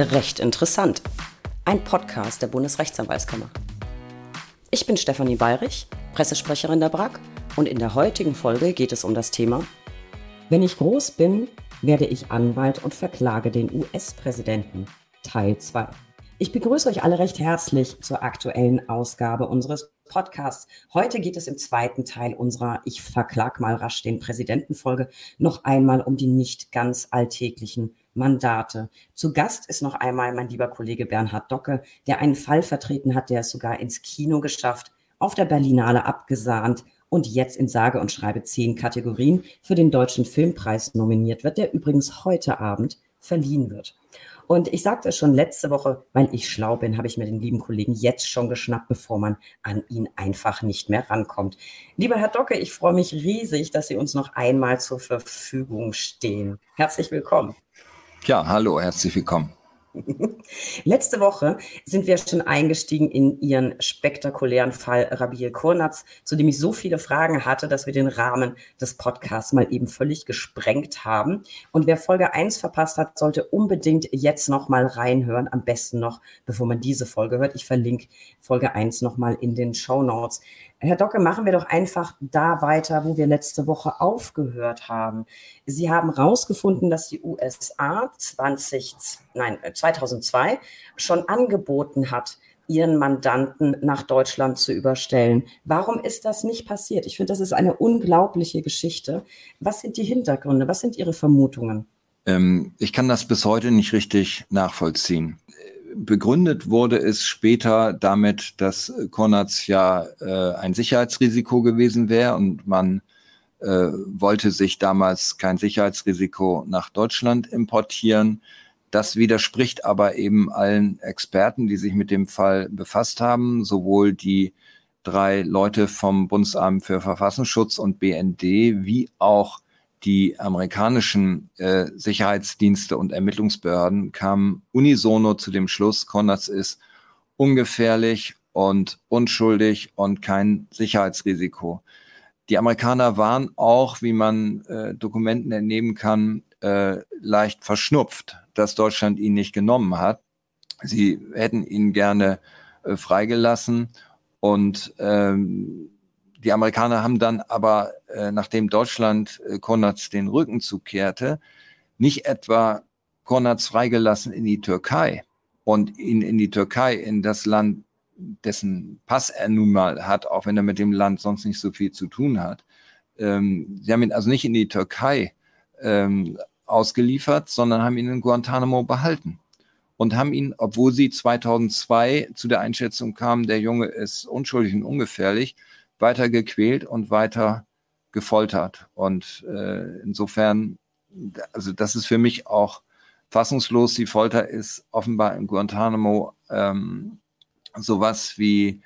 Recht interessant. Ein Podcast der Bundesrechtsanwaltskammer. Ich bin Stefanie Bayrich, Pressesprecherin der BRAG und in der heutigen Folge geht es um das Thema Wenn ich groß bin, werde ich Anwalt und verklage den US-Präsidenten. Teil 2. Ich begrüße euch alle recht herzlich zur aktuellen Ausgabe unseres Podcasts. Heute geht es im zweiten Teil unserer Ich verklag mal rasch den Präsidentenfolge noch einmal um die nicht ganz alltäglichen Mandate. Zu Gast ist noch einmal mein lieber Kollege Bernhard Docke, der einen Fall vertreten hat, der es sogar ins Kino geschafft, auf der Berlinale abgesahnt und jetzt in sage und schreibe zehn Kategorien für den Deutschen Filmpreis nominiert wird, der übrigens heute Abend verliehen wird. Und ich sagte es schon letzte Woche, weil ich schlau bin, habe ich mir den lieben Kollegen jetzt schon geschnappt, bevor man an ihn einfach nicht mehr rankommt. Lieber Herr Docke, ich freue mich riesig, dass Sie uns noch einmal zur Verfügung stehen. Herzlich willkommen. Ja, hallo, herzlich willkommen. Letzte Woche sind wir schon eingestiegen in Ihren spektakulären Fall Rabiel Kurnatz, zu dem ich so viele Fragen hatte, dass wir den Rahmen des Podcasts mal eben völlig gesprengt haben. Und wer Folge 1 verpasst hat, sollte unbedingt jetzt noch mal reinhören. Am besten noch, bevor man diese Folge hört. Ich verlinke Folge 1 noch mal in den Show Notes. Herr Docke, machen wir doch einfach da weiter, wo wir letzte Woche aufgehört haben. Sie haben herausgefunden, dass die USA 20, nein, 2002 äh, schon angeboten hat, ihren Mandanten nach Deutschland zu überstellen. Warum ist das nicht passiert? Ich finde, das ist eine unglaubliche Geschichte. Was sind die Hintergründe? Was sind Ihre Vermutungen? Ähm, ich kann das bis heute nicht richtig nachvollziehen begründet wurde es später damit, dass Konrads ja äh, ein Sicherheitsrisiko gewesen wäre und man äh, wollte sich damals kein Sicherheitsrisiko nach Deutschland importieren. Das widerspricht aber eben allen Experten, die sich mit dem Fall befasst haben, sowohl die drei Leute vom Bundesamt für Verfassungsschutz und BND wie auch die amerikanischen äh, Sicherheitsdienste und Ermittlungsbehörden kamen unisono zu dem Schluss, Konrads ist ungefährlich und unschuldig und kein Sicherheitsrisiko. Die Amerikaner waren auch, wie man äh, Dokumenten entnehmen kann, äh, leicht verschnupft, dass Deutschland ihn nicht genommen hat. Sie hätten ihn gerne äh, freigelassen und ähm, die Amerikaner haben dann aber, äh, nachdem Deutschland äh, Konrads den Rücken zukehrte, nicht etwa Konrads freigelassen in die Türkei und ihn in die Türkei, in das Land, dessen Pass er nun mal hat, auch wenn er mit dem Land sonst nicht so viel zu tun hat. Ähm, sie haben ihn also nicht in die Türkei ähm, ausgeliefert, sondern haben ihn in Guantanamo behalten und haben ihn, obwohl sie 2002 zu der Einschätzung kamen, der Junge ist unschuldig und ungefährlich, weiter gequält und weiter gefoltert. Und äh, insofern, also das ist für mich auch fassungslos. Die Folter ist offenbar in Guantanamo ähm, sowas wie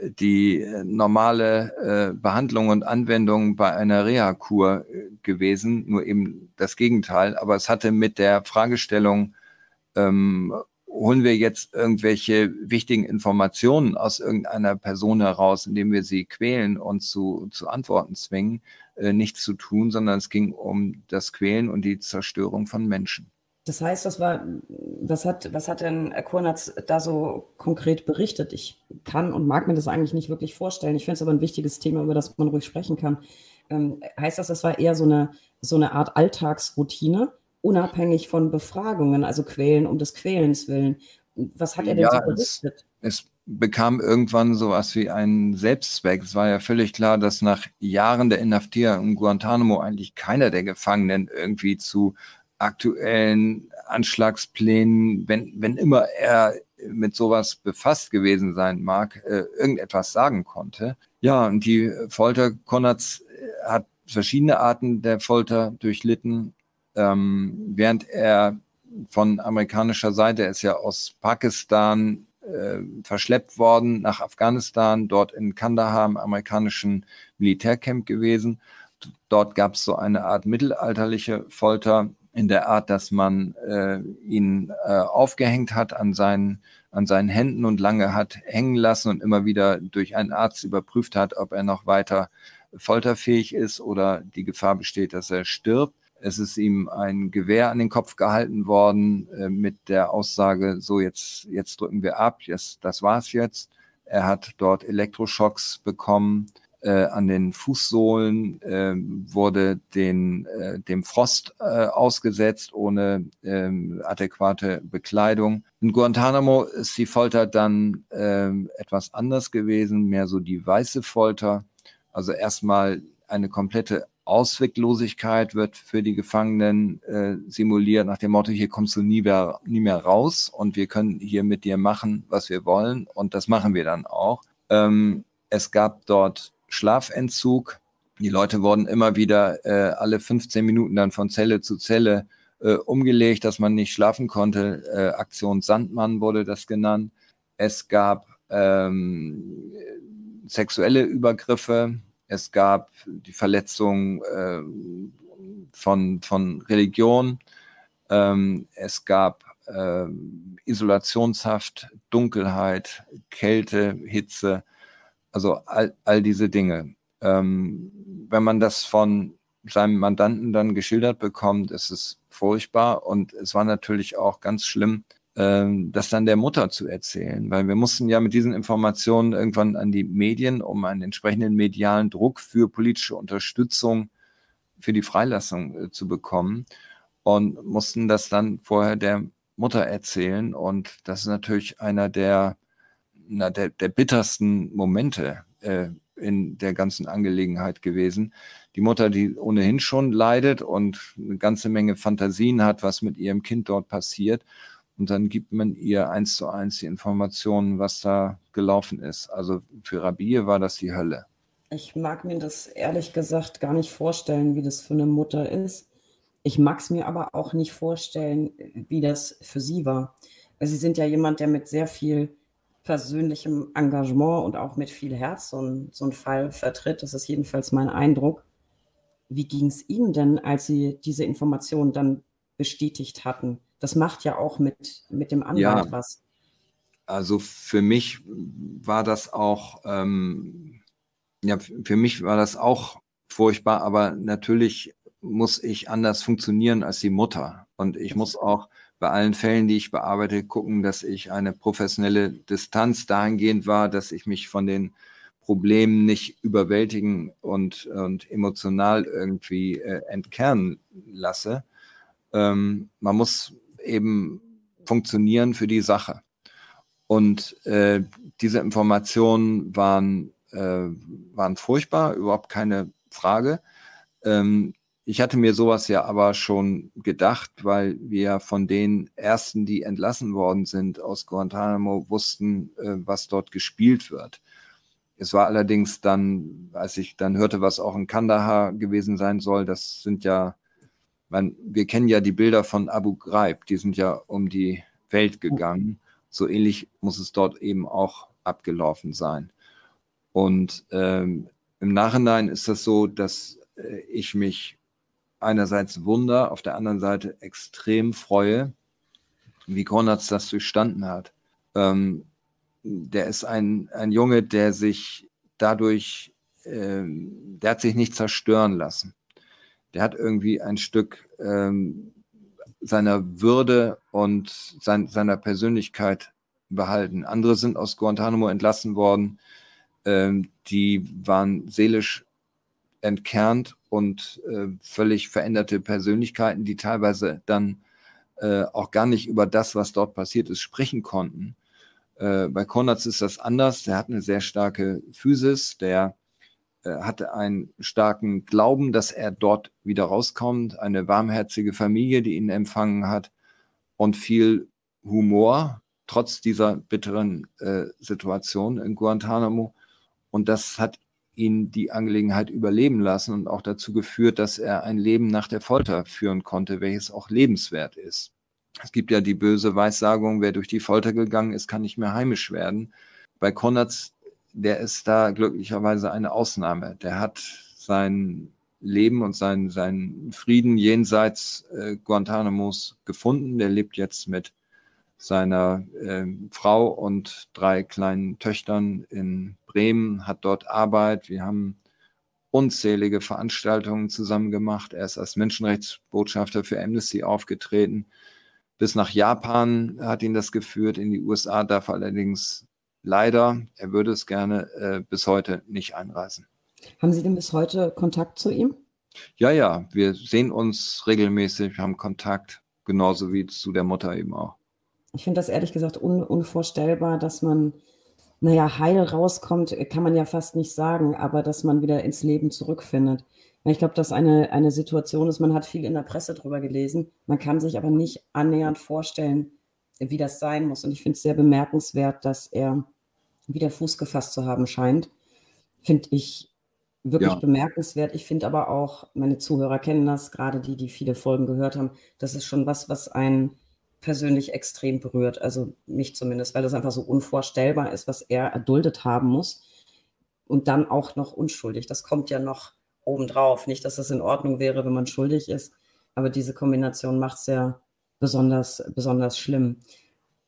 die normale äh, Behandlung und Anwendung bei einer Reha-Kur äh, gewesen, nur eben das Gegenteil. Aber es hatte mit der Fragestellung ähm, holen wir jetzt irgendwelche wichtigen Informationen aus irgendeiner Person heraus, indem wir sie quälen und zu, zu Antworten zwingen, äh, nichts zu tun, sondern es ging um das Quälen und die Zerstörung von Menschen. Das heißt, das war, was hat, was hat denn Kurnatz da so konkret berichtet? Ich kann und mag mir das eigentlich nicht wirklich vorstellen. Ich finde es aber ein wichtiges Thema, über das man ruhig sprechen kann. Ähm, heißt das, das war eher so eine, so eine Art Alltagsroutine? Unabhängig von Befragungen, also Quälen um des Quälens willen. Was hat er denn ja, so berichtet? Es, es bekam irgendwann so was wie einen Selbstzweck. Es war ja völlig klar, dass nach Jahren der Inhaftierung in Guantanamo eigentlich keiner der Gefangenen irgendwie zu aktuellen Anschlagsplänen, wenn, wenn immer er mit sowas befasst gewesen sein mag, äh, irgendetwas sagen konnte. Ja, und die Folter Konrads äh, hat verschiedene Arten der Folter durchlitten ähm, während er von amerikanischer Seite ist ja aus Pakistan äh, verschleppt worden nach Afghanistan, dort in Kandahar im amerikanischen Militärcamp gewesen. Dort gab es so eine Art mittelalterliche Folter in der Art, dass man äh, ihn äh, aufgehängt hat an seinen, an seinen Händen und lange hat hängen lassen und immer wieder durch einen Arzt überprüft hat, ob er noch weiter folterfähig ist oder die Gefahr besteht, dass er stirbt. Es ist ihm ein Gewehr an den Kopf gehalten worden äh, mit der Aussage, so jetzt, jetzt drücken wir ab, jetzt, das war's jetzt. Er hat dort Elektroschocks bekommen äh, an den Fußsohlen, äh, wurde den, äh, dem Frost äh, ausgesetzt ohne äh, adäquate Bekleidung. In Guantanamo ist die Folter dann äh, etwas anders gewesen, mehr so die weiße Folter. Also erstmal eine komplette Ausweglosigkeit wird für die Gefangenen äh, simuliert nach dem Motto, hier kommst du nie mehr, nie mehr raus und wir können hier mit dir machen, was wir wollen und das machen wir dann auch. Ähm, es gab dort Schlafentzug. Die Leute wurden immer wieder äh, alle 15 Minuten dann von Zelle zu Zelle äh, umgelegt, dass man nicht schlafen konnte. Äh, Aktion Sandmann wurde das genannt. Es gab ähm, sexuelle Übergriffe. Es gab die Verletzung äh, von, von Religion. Ähm, es gab äh, Isolationshaft, Dunkelheit, Kälte, Hitze. Also all, all diese Dinge. Ähm, wenn man das von seinem Mandanten dann geschildert bekommt, ist es furchtbar. Und es war natürlich auch ganz schlimm, ähm, das dann der Mutter zu erzählen, weil wir mussten ja mit diesen Informationen irgendwann an die Medien, um einen entsprechenden medialen Druck für politische Unterstützung für die Freilassung äh, zu bekommen und mussten das dann vorher der Mutter erzählen. Und das ist natürlich einer der na, der, der bittersten Momente äh, in der ganzen Angelegenheit gewesen. Die Mutter, die ohnehin schon leidet und eine ganze Menge Fantasien hat, was mit ihrem Kind dort passiert. Und dann gibt man ihr eins zu eins die Informationen, was da gelaufen ist. Also für Rabie war das die Hölle. Ich mag mir das ehrlich gesagt gar nicht vorstellen, wie das für eine Mutter ist. Ich mag es mir aber auch nicht vorstellen, wie das für sie war. Sie sind ja jemand, der mit sehr viel persönlichem Engagement und auch mit viel Herz so, ein, so einen Fall vertritt. Das ist jedenfalls mein Eindruck. Wie ging es Ihnen denn, als Sie diese Informationen dann bestätigt hatten? Das macht ja auch mit, mit dem Anwalt ja, was. Also für mich war das auch, ähm, ja, für mich war das auch furchtbar, aber natürlich muss ich anders funktionieren als die Mutter. Und ich muss auch bei allen Fällen, die ich bearbeite, gucken, dass ich eine professionelle Distanz dahingehend war, dass ich mich von den Problemen nicht überwältigen und, und emotional irgendwie äh, entkernen lasse. Ähm, man muss eben funktionieren für die Sache. Und äh, diese Informationen waren, äh, waren furchtbar, überhaupt keine Frage. Ähm, ich hatte mir sowas ja aber schon gedacht, weil wir von den ersten, die entlassen worden sind aus Guantanamo, wussten, äh, was dort gespielt wird. Es war allerdings dann, als ich dann hörte, was auch in Kandahar gewesen sein soll, das sind ja, man, wir kennen ja die Bilder von Abu Ghraib, die sind ja um die Welt gegangen. So ähnlich muss es dort eben auch abgelaufen sein. Und ähm, im Nachhinein ist das so, dass äh, ich mich einerseits Wunder, auf der anderen Seite extrem freue, wie Konrads das durchstanden hat. Ähm, der ist ein, ein Junge, der sich dadurch, ähm, der hat sich nicht zerstören lassen. Der hat irgendwie ein Stück ähm, seiner Würde und sein, seiner Persönlichkeit behalten. Andere sind aus Guantanamo entlassen worden, ähm, die waren seelisch entkernt und äh, völlig veränderte Persönlichkeiten, die teilweise dann äh, auch gar nicht über das, was dort passiert ist, sprechen konnten. Äh, bei Konrads ist das anders. Der hat eine sehr starke Physis, der hatte einen starken Glauben, dass er dort wieder rauskommt, eine warmherzige Familie, die ihn empfangen hat und viel Humor, trotz dieser bitteren äh, Situation in Guantanamo. Und das hat ihn die Angelegenheit überleben lassen und auch dazu geführt, dass er ein Leben nach der Folter führen konnte, welches auch lebenswert ist. Es gibt ja die böse Weissagung, wer durch die Folter gegangen ist, kann nicht mehr heimisch werden. Bei Konrads, der ist da glücklicherweise eine Ausnahme. Der hat sein Leben und seinen, seinen Frieden jenseits äh, Guantanamos gefunden. Der lebt jetzt mit seiner äh, Frau und drei kleinen Töchtern in Bremen, hat dort Arbeit. Wir haben unzählige Veranstaltungen zusammen gemacht. Er ist als Menschenrechtsbotschafter für Amnesty aufgetreten. Bis nach Japan hat ihn das geführt. In die USA darf er allerdings leider, er würde es gerne, äh, bis heute nicht einreisen. Haben Sie denn bis heute Kontakt zu ihm? Ja, ja, wir sehen uns regelmäßig, haben Kontakt, genauso wie zu der Mutter eben auch. Ich finde das ehrlich gesagt un unvorstellbar, dass man, naja, heil rauskommt, kann man ja fast nicht sagen, aber dass man wieder ins Leben zurückfindet. Ich glaube, dass eine, eine Situation ist, man hat viel in der Presse drüber gelesen, man kann sich aber nicht annähernd vorstellen, wie das sein muss. Und ich finde es sehr bemerkenswert, dass er wieder Fuß gefasst zu haben scheint. Finde ich wirklich ja. bemerkenswert. Ich finde aber auch, meine Zuhörer kennen das, gerade die, die viele Folgen gehört haben, das ist schon was, was einen persönlich extrem berührt. Also mich zumindest, weil das einfach so unvorstellbar ist, was er erduldet haben muss. Und dann auch noch unschuldig. Das kommt ja noch obendrauf. Nicht, dass das in Ordnung wäre, wenn man schuldig ist, aber diese Kombination macht es ja besonders, besonders schlimm.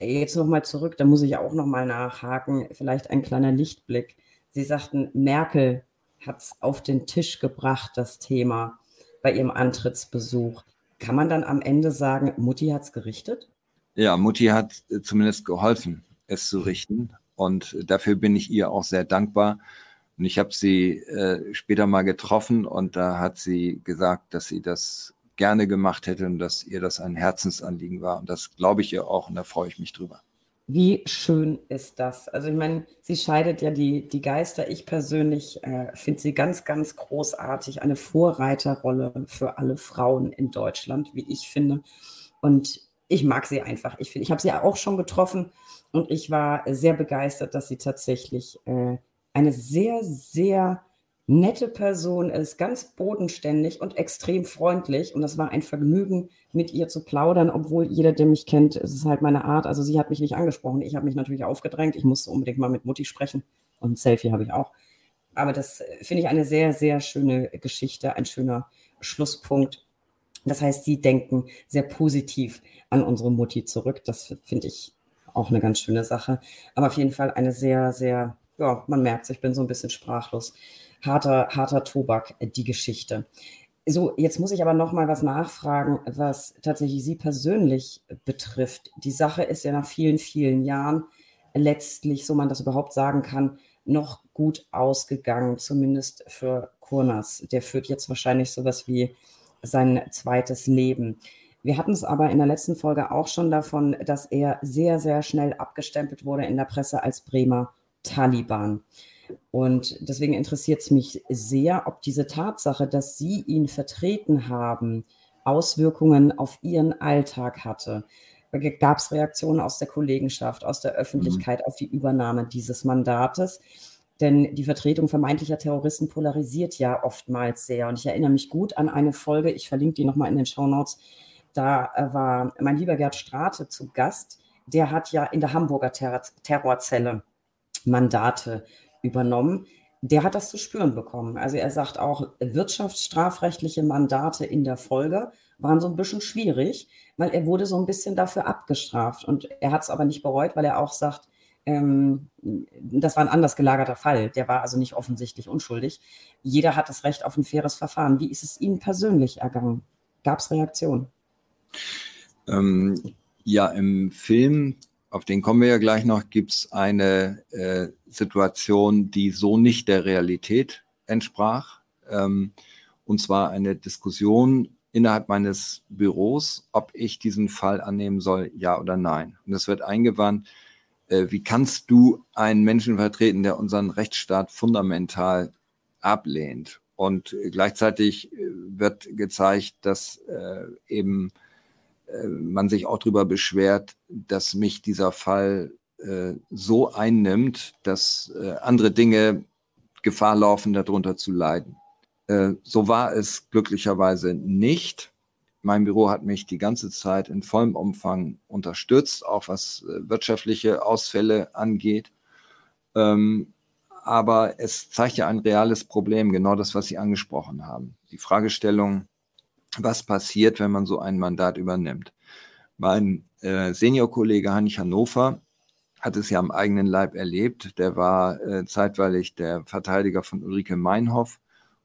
Jetzt nochmal zurück, da muss ich auch nochmal nachhaken, vielleicht ein kleiner Lichtblick. Sie sagten, Merkel hat es auf den Tisch gebracht, das Thema bei ihrem Antrittsbesuch. Kann man dann am Ende sagen, Mutti hat es gerichtet? Ja, Mutti hat äh, zumindest geholfen, es zu richten. Und dafür bin ich ihr auch sehr dankbar. Und ich habe sie äh, später mal getroffen und da hat sie gesagt, dass sie das gerne gemacht hätte und dass ihr das ein Herzensanliegen war. Und das glaube ich ihr auch und da freue ich mich drüber. Wie schön ist das? Also ich meine, sie scheidet ja die, die Geister. Ich persönlich äh, finde sie ganz, ganz großartig. Eine Vorreiterrolle für alle Frauen in Deutschland, wie ich finde. Und ich mag sie einfach. Ich, ich habe sie auch schon getroffen und ich war sehr begeistert, dass sie tatsächlich äh, eine sehr, sehr nette Person ist, ganz bodenständig und extrem freundlich. Und das war ein Vergnügen, mit ihr zu plaudern, obwohl jeder, der mich kennt, es ist halt meine Art. Also sie hat mich nicht angesprochen. Ich habe mich natürlich aufgedrängt. Ich musste unbedingt mal mit Mutti sprechen. Und ein Selfie habe ich auch. Aber das äh, finde ich eine sehr, sehr schöne Geschichte, ein schöner Schlusspunkt. Das heißt, sie denken sehr positiv an unsere Mutti zurück. Das finde ich auch eine ganz schöne Sache. Aber auf jeden Fall eine sehr, sehr, ja, man merkt, ich bin so ein bisschen sprachlos harter, harter Tobak, äh, die Geschichte. So, jetzt muss ich aber noch mal was nachfragen, was tatsächlich Sie persönlich betrifft. Die Sache ist ja nach vielen, vielen Jahren letztlich, so man das überhaupt sagen kann, noch gut ausgegangen, zumindest für Kurnas. Der führt jetzt wahrscheinlich sowas wie sein zweites Leben. Wir hatten es aber in der letzten Folge auch schon davon, dass er sehr, sehr schnell abgestempelt wurde in der Presse als Bremer Taliban. Und deswegen interessiert es mich sehr, ob diese Tatsache, dass Sie ihn vertreten haben, Auswirkungen auf Ihren Alltag hatte. Gab es Reaktionen aus der Kollegenschaft, aus der Öffentlichkeit mhm. auf die Übernahme dieses Mandates? Denn die Vertretung vermeintlicher Terroristen polarisiert ja oftmals sehr. Und ich erinnere mich gut an eine Folge, ich verlinke die nochmal in den Show Notes. Da äh, war mein lieber Gerd Strate zu Gast. Der hat ja in der Hamburger Terror Terrorzelle Mandate übernommen, der hat das zu spüren bekommen. Also er sagt auch, wirtschaftsstrafrechtliche Mandate in der Folge waren so ein bisschen schwierig, weil er wurde so ein bisschen dafür abgestraft. Und er hat es aber nicht bereut, weil er auch sagt, ähm, das war ein anders gelagerter Fall. Der war also nicht offensichtlich unschuldig. Jeder hat das Recht auf ein faires Verfahren. Wie ist es Ihnen persönlich ergangen? Gab es Reaktionen? Ähm, ja, im Film auf den kommen wir ja gleich noch, gibt es eine äh, Situation, die so nicht der Realität entsprach. Ähm, und zwar eine Diskussion innerhalb meines Büros, ob ich diesen Fall annehmen soll, ja oder nein. Und es wird eingewandt, äh, wie kannst du einen Menschen vertreten, der unseren Rechtsstaat fundamental ablehnt? Und gleichzeitig äh, wird gezeigt, dass äh, eben man sich auch darüber beschwert, dass mich dieser Fall äh, so einnimmt, dass äh, andere Dinge Gefahr laufen, darunter zu leiden. Äh, so war es glücklicherweise nicht. Mein Büro hat mich die ganze Zeit in vollem Umfang unterstützt, auch was äh, wirtschaftliche Ausfälle angeht. Ähm, aber es zeigt ja ein reales Problem, genau das, was Sie angesprochen haben. Die Fragestellung, was passiert, wenn man so ein Mandat übernimmt. Mein äh, Seniorkollege Heinrich Hannover hat es ja am eigenen Leib erlebt. Der war äh, zeitweilig der Verteidiger von Ulrike Meinhoff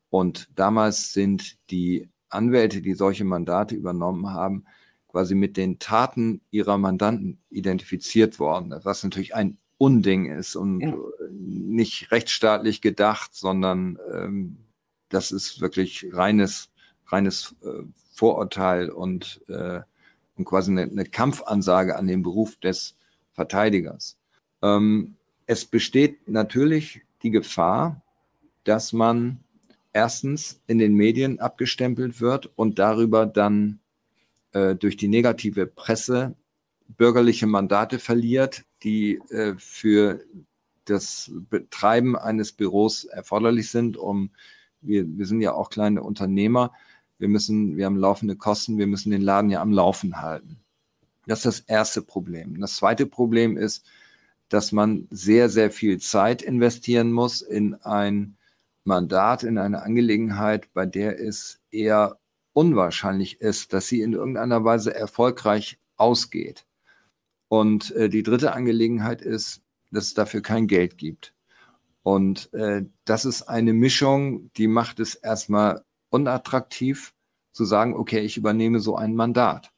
Und damals sind die Anwälte, die solche Mandate übernommen haben, quasi mit den Taten ihrer Mandanten identifiziert worden, was natürlich ein Unding ist und ja. nicht rechtsstaatlich gedacht, sondern ähm, das ist wirklich reines, reines äh, Vorurteil und, äh, und quasi eine, eine, Kampfansage an den Beruf des Verteidigers. Ähm, es besteht natürlich die Gefahr, dass man erstens in den Medien abgestempelt wird und darüber dann äh, durch die negative Presse bürgerliche Mandate verliert, die äh, für das Betreiben eines Büros erforderlich sind, um wir, wir sind ja auch kleine Unternehmer, wir müssen, wir haben laufende Kosten, wir müssen den Laden ja am Laufen halten. Das ist das erste Problem. Das zweite Problem ist, dass man sehr, sehr viel Zeit investieren muss in ein Mandat, in eine Angelegenheit, bei der es eher unwahrscheinlich ist, dass sie in irgendeiner Weise erfolgreich ausgeht. Und äh, die dritte Angelegenheit ist, dass es dafür kein Geld gibt. Und äh, das ist eine Mischung, die macht es erstmal unattraktiv zu sagen, okay, ich übernehme so ein Mandat.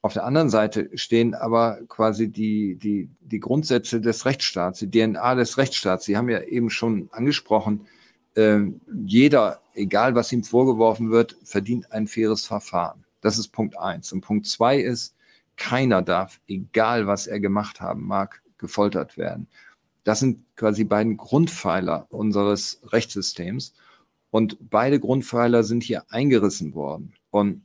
Auf der anderen Seite stehen aber quasi die, die, die Grundsätze des Rechtsstaats, die DNA des Rechtsstaats. Sie haben ja eben schon angesprochen, äh, jeder, egal was ihm vorgeworfen wird, verdient ein faires Verfahren. Das ist Punkt eins. Und Punkt zwei ist, keiner darf, egal was er gemacht haben mag, gefoltert werden. Das sind quasi beiden Grundpfeiler unseres Rechtssystems. Und beide Grundpfeiler sind hier eingerissen worden. Und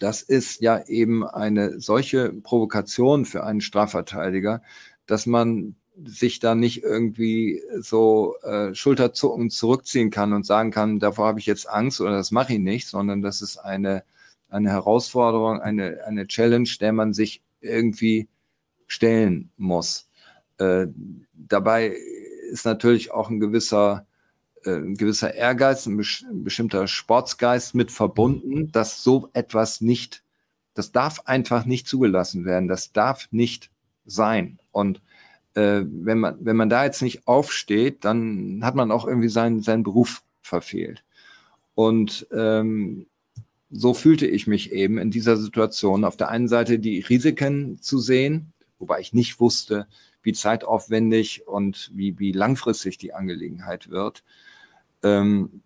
das ist ja eben eine solche Provokation für einen Strafverteidiger, dass man sich da nicht irgendwie so äh, Schulterzucken zurückziehen kann und sagen kann, davor habe ich jetzt Angst oder das mache ich nicht, sondern das ist eine, eine Herausforderung, eine, eine Challenge, der man sich irgendwie stellen muss. Äh, dabei ist natürlich auch ein gewisser, äh, ein gewisser Ehrgeiz, ein, bestimmter Sportsgeist mit verbunden, dass so etwas nicht, das darf einfach nicht zugelassen werden, das darf nicht sein. Und äh, wenn, man, wenn man da jetzt nicht aufsteht, dann hat man auch irgendwie seinen, seinen Beruf verfehlt. Und ähm, so fühlte ich mich eben in dieser Situation. Auf der einen Seite die Risiken zu sehen, wobei ich nicht wusste, wie zeitaufwendig und wie, wie langfristig die Angelegenheit wird. Ähm,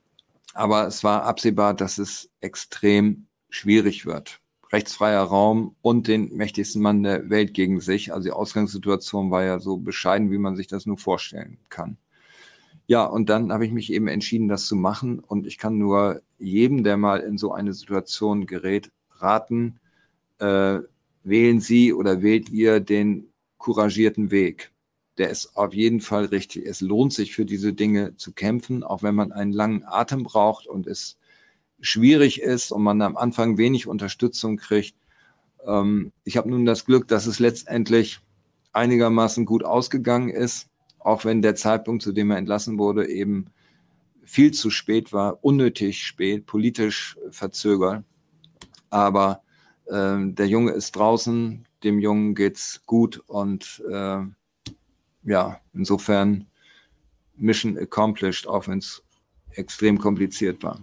aber es war absehbar, dass es extrem schwierig wird rechtsfreier Raum und den mächtigsten Mann der Welt gegen sich. Also die Ausgangssituation war ja so bescheiden, wie man sich das nur vorstellen kann. Ja, und dann habe ich mich eben entschieden, das zu machen. Und ich kann nur jedem, der mal in so eine Situation gerät, raten, äh, wählen Sie oder wählt ihr den couragierten Weg. Der ist auf jeden Fall richtig. Es lohnt sich für diese Dinge zu kämpfen, auch wenn man einen langen Atem braucht und es schwierig ist und man am Anfang wenig Unterstützung kriegt. Ähm, ich habe nun das Glück, dass es letztendlich einigermaßen gut ausgegangen ist, auch wenn der Zeitpunkt, zu dem er entlassen wurde, eben viel zu spät war, unnötig spät, politisch verzögert. Aber äh, der Junge ist draußen, dem Jungen geht's gut und äh, ja, insofern Mission accomplished, auch wenn es extrem kompliziert war.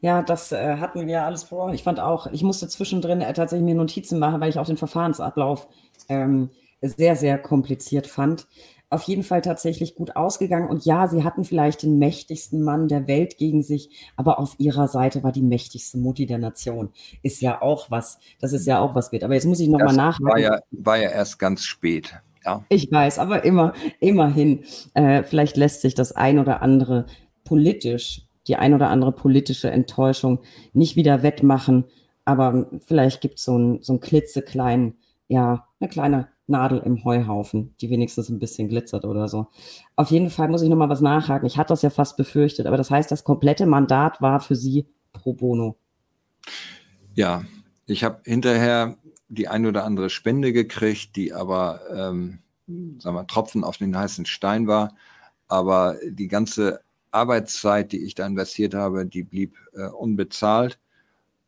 Ja, das äh, hatten wir alles vor. Ich fand auch, ich musste zwischendrin äh, tatsächlich mir Notizen machen, weil ich auch den Verfahrensablauf ähm, sehr, sehr kompliziert fand. Auf jeden Fall tatsächlich gut ausgegangen. Und ja, sie hatten vielleicht den mächtigsten Mann der Welt gegen sich, aber auf ihrer Seite war die mächtigste Mutti der Nation. Ist ja auch was, das ist ja auch was wird. Aber jetzt muss ich nochmal nachhaken. War ja, war ja erst ganz spät. Ja. Ich weiß, aber immer, immerhin, äh, vielleicht lässt sich das ein oder andere politisch die ein oder andere politische Enttäuschung nicht wieder wettmachen. Aber vielleicht gibt es so einen so einen klitzekleinen, ja, eine kleine Nadel im Heuhaufen, die wenigstens ein bisschen glitzert oder so. Auf jeden Fall muss ich nochmal was nachhaken. Ich hatte das ja fast befürchtet, aber das heißt, das komplette Mandat war für Sie pro bono. Ja, ich habe hinterher die ein oder andere Spende gekriegt, die aber, ähm, sagen wir, Tropfen auf den heißen Stein war. Aber die ganze Arbeitszeit, die ich da investiert habe, die blieb äh, unbezahlt.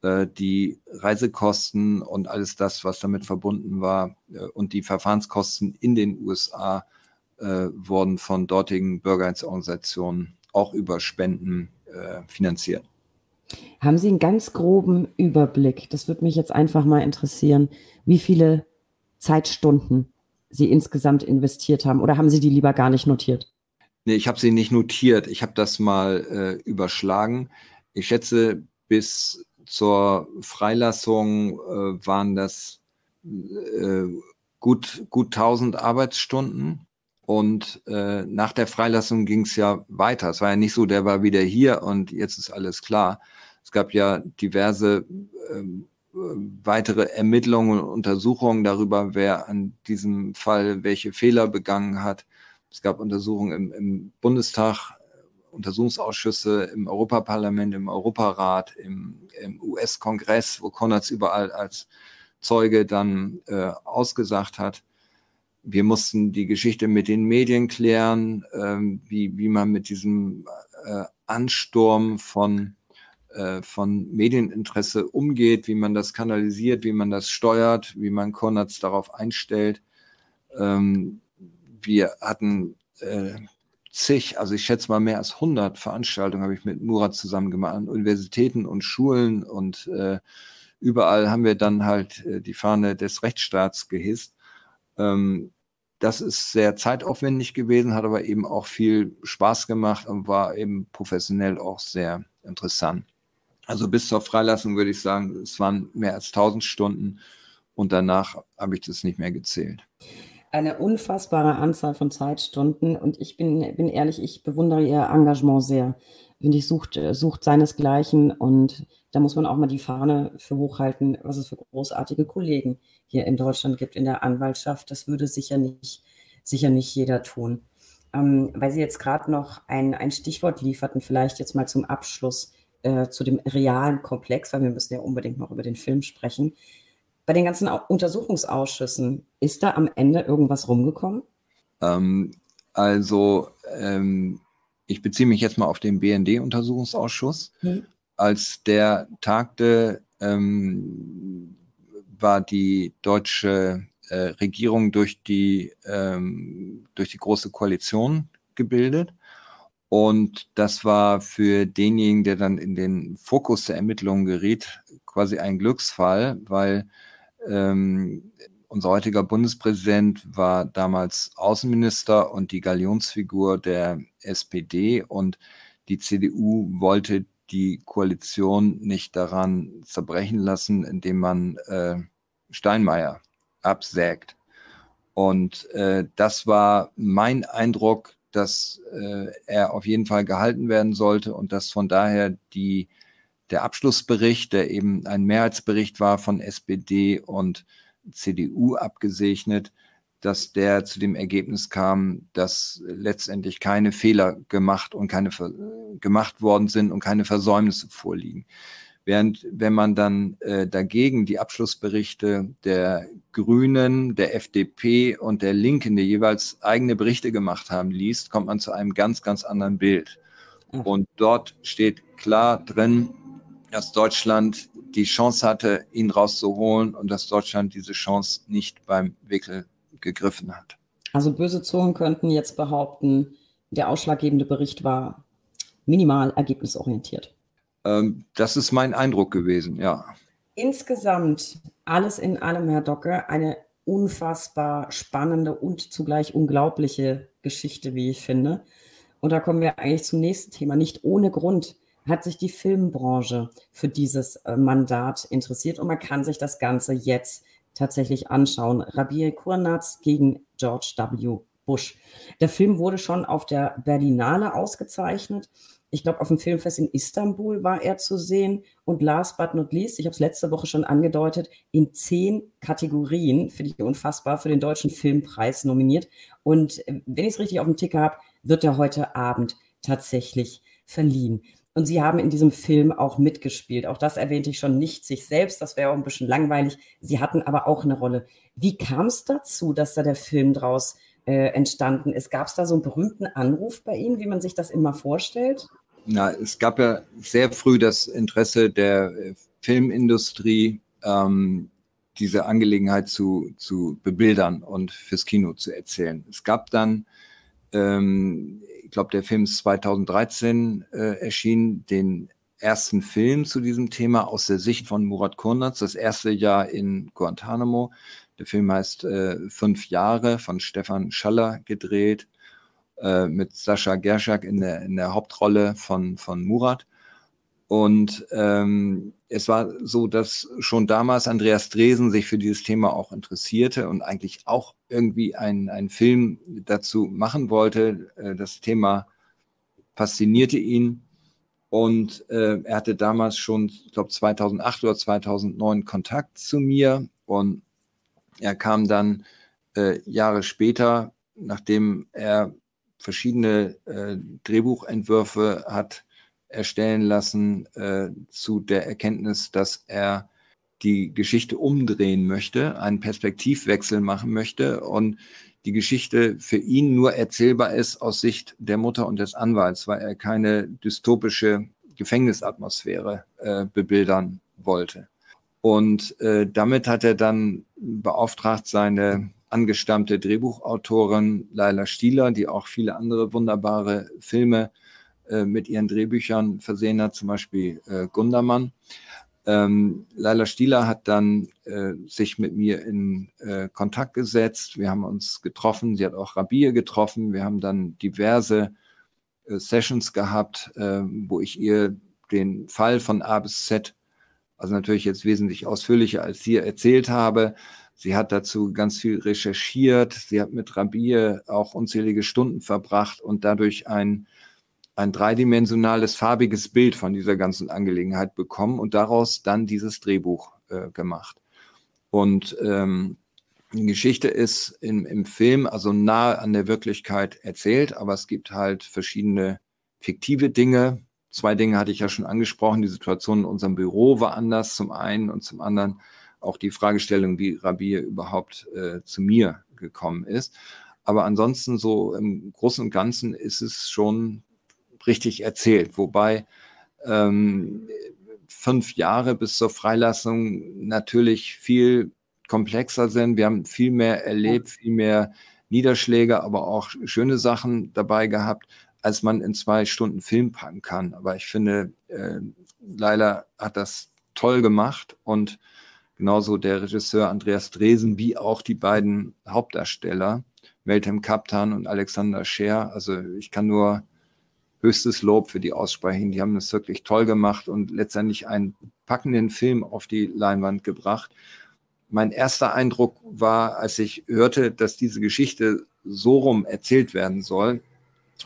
Äh, die Reisekosten und alles das, was damit verbunden war äh, und die Verfahrenskosten in den USA äh, wurden von dortigen Bürgerrechtsorganisationen auch über Spenden äh, finanziert. Haben Sie einen ganz groben Überblick? Das würde mich jetzt einfach mal interessieren, wie viele Zeitstunden Sie insgesamt investiert haben oder haben Sie die lieber gar nicht notiert? Nee, ich habe sie nicht notiert. Ich habe das mal äh, überschlagen. Ich schätze, bis zur Freilassung äh, waren das äh, gut, gut 1000 Arbeitsstunden. Und äh, nach der Freilassung ging es ja weiter. Es war ja nicht so, der war wieder hier und jetzt ist alles klar. Es gab ja diverse ähm, weitere Ermittlungen und Untersuchungen darüber, wer an diesem Fall welche Fehler begangen hat. Es gab Untersuchungen im, im Bundestag, Untersuchungsausschüsse im Europaparlament, im Europarat, im, im US-Kongress, wo Konrads überall als Zeuge dann äh, ausgesagt hat. Wir mussten die Geschichte mit den Medien klären, ähm, wie, wie man mit diesem äh, Ansturm von, äh, von Medieninteresse umgeht, wie man das kanalisiert, wie man das steuert, wie man Konrads darauf einstellt. Ähm, wir hatten äh, zig, also ich schätze mal mehr als 100 Veranstaltungen habe ich mit Murat zusammen gemacht, an Universitäten und Schulen und äh, überall haben wir dann halt äh, die Fahne des Rechtsstaats gehisst. Ähm, das ist sehr zeitaufwendig gewesen, hat aber eben auch viel Spaß gemacht und war eben professionell auch sehr interessant. Also bis zur Freilassung würde ich sagen, es waren mehr als 1000 Stunden und danach habe ich das nicht mehr gezählt eine unfassbare Anzahl von Zeitstunden und ich bin, bin ehrlich, ich bewundere ihr Engagement sehr. Finde ich, sucht, sucht seinesgleichen und da muss man auch mal die Fahne für hochhalten, was es für großartige Kollegen hier in Deutschland gibt in der Anwaltschaft. Das würde sicher nicht, sicher nicht jeder tun. Ähm, weil Sie jetzt gerade noch ein, ein Stichwort lieferten, vielleicht jetzt mal zum Abschluss äh, zu dem realen Komplex, weil wir müssen ja unbedingt noch über den Film sprechen. Bei den ganzen Untersuchungsausschüssen, ist da am Ende irgendwas rumgekommen? Ähm, also, ähm, ich beziehe mich jetzt mal auf den BND-Untersuchungsausschuss. Hm. Als der tagte, ähm, war die deutsche äh, Regierung durch die, ähm, durch die Große Koalition gebildet. Und das war für denjenigen, der dann in den Fokus der Ermittlungen geriet, quasi ein Glücksfall, weil ähm, unser heutiger Bundespräsident war damals Außenminister und die Galionsfigur der SPD und die CDU wollte die Koalition nicht daran zerbrechen lassen, indem man äh, Steinmeier absägt. Und äh, das war mein Eindruck, dass äh, er auf jeden Fall gehalten werden sollte und dass von daher die der Abschlussbericht, der eben ein Mehrheitsbericht war von SPD und CDU abgesegnet, dass der zu dem Ergebnis kam, dass letztendlich keine Fehler gemacht und keine gemacht worden sind und keine Versäumnisse vorliegen. Während wenn man dann äh, dagegen die Abschlussberichte der Grünen, der FDP und der Linken, die jeweils eigene Berichte gemacht haben, liest, kommt man zu einem ganz, ganz anderen Bild. Und dort steht klar drin, dass Deutschland die Chance hatte, ihn rauszuholen und dass Deutschland diese Chance nicht beim Wickel gegriffen hat. Also böse Zungen könnten jetzt behaupten, der ausschlaggebende Bericht war minimal ergebnisorientiert. Ähm, das ist mein Eindruck gewesen, ja. Insgesamt, alles in allem, Herr Docke, eine unfassbar spannende und zugleich unglaubliche Geschichte, wie ich finde. Und da kommen wir eigentlich zum nächsten Thema. Nicht ohne Grund hat sich die Filmbranche für dieses äh, Mandat interessiert und man kann sich das Ganze jetzt tatsächlich anschauen. Rabir Kurnatz gegen George W. Bush. Der Film wurde schon auf der Berlinale ausgezeichnet. Ich glaube, auf dem Filmfest in Istanbul war er zu sehen. Und last but not least, ich habe es letzte Woche schon angedeutet, in zehn Kategorien, finde ich unfassbar, für den Deutschen Filmpreis nominiert. Und äh, wenn ich es richtig auf dem Ticker habe, wird er heute Abend tatsächlich verliehen. Und sie haben in diesem Film auch mitgespielt. Auch das erwähnte ich schon nicht sich selbst, das wäre auch ein bisschen langweilig. Sie hatten aber auch eine Rolle. Wie kam es dazu, dass da der Film draus äh, entstanden ist? Gab es da so einen berühmten Anruf bei Ihnen, wie man sich das immer vorstellt? Na, es gab ja sehr früh das Interesse der äh, Filmindustrie, ähm, diese Angelegenheit zu, zu bebildern und fürs Kino zu erzählen. Es gab dann ähm, ich glaube, der Film ist 2013 äh, erschienen, den ersten Film zu diesem Thema aus der Sicht von Murat Kurnaz, das erste Jahr in Guantanamo. Der Film heißt äh, Fünf Jahre von Stefan Schaller gedreht, äh, mit Sascha Gerschak in der, in der Hauptrolle von, von Murat. Und ähm, es war so, dass schon damals Andreas Dresen sich für dieses Thema auch interessierte und eigentlich auch irgendwie einen Film dazu machen wollte. Äh, das Thema faszinierte ihn. Und äh, er hatte damals schon, ich glaube 2008 oder 2009 Kontakt zu mir. Und er kam dann äh, Jahre später, nachdem er verschiedene äh, Drehbuchentwürfe hat erstellen lassen äh, zu der Erkenntnis, dass er die Geschichte umdrehen möchte, einen Perspektivwechsel machen möchte und die Geschichte für ihn nur erzählbar ist aus Sicht der Mutter und des Anwalts, weil er keine dystopische Gefängnisatmosphäre äh, bebildern wollte. Und äh, damit hat er dann beauftragt seine angestammte Drehbuchautorin Laila Stieler, die auch viele andere wunderbare Filme äh, mit ihren Drehbüchern versehen hat, zum Beispiel äh, Gundermann. Ähm, Laila Stieler hat dann äh, sich mit mir in äh, Kontakt gesetzt. Wir haben uns getroffen. Sie hat auch Rabir getroffen. Wir haben dann diverse äh, Sessions gehabt, äh, wo ich ihr den Fall von A bis Z, also natürlich jetzt wesentlich ausführlicher als hier erzählt habe. Sie hat dazu ganz viel recherchiert. Sie hat mit Rabir auch unzählige Stunden verbracht und dadurch ein ein dreidimensionales, farbiges Bild von dieser ganzen Angelegenheit bekommen und daraus dann dieses Drehbuch äh, gemacht. Und ähm, die Geschichte ist im, im Film also nahe an der Wirklichkeit erzählt, aber es gibt halt verschiedene fiktive Dinge. Zwei Dinge hatte ich ja schon angesprochen. Die Situation in unserem Büro war anders zum einen und zum anderen auch die Fragestellung, wie Rabir überhaupt äh, zu mir gekommen ist. Aber ansonsten so im Großen und Ganzen ist es schon richtig erzählt. Wobei ähm, fünf Jahre bis zur Freilassung natürlich viel komplexer sind. Wir haben viel mehr erlebt, viel mehr Niederschläge, aber auch schöne Sachen dabei gehabt, als man in zwei Stunden Film packen kann. Aber ich finde, äh, Leila hat das toll gemacht und genauso der Regisseur Andreas Dresen wie auch die beiden Hauptdarsteller, Meltem Kaptan und Alexander Scher. Also ich kann nur höchstes Lob für die Aussprechung. Die haben das wirklich toll gemacht und letztendlich einen packenden Film auf die Leinwand gebracht. Mein erster Eindruck war, als ich hörte, dass diese Geschichte so rum erzählt werden soll.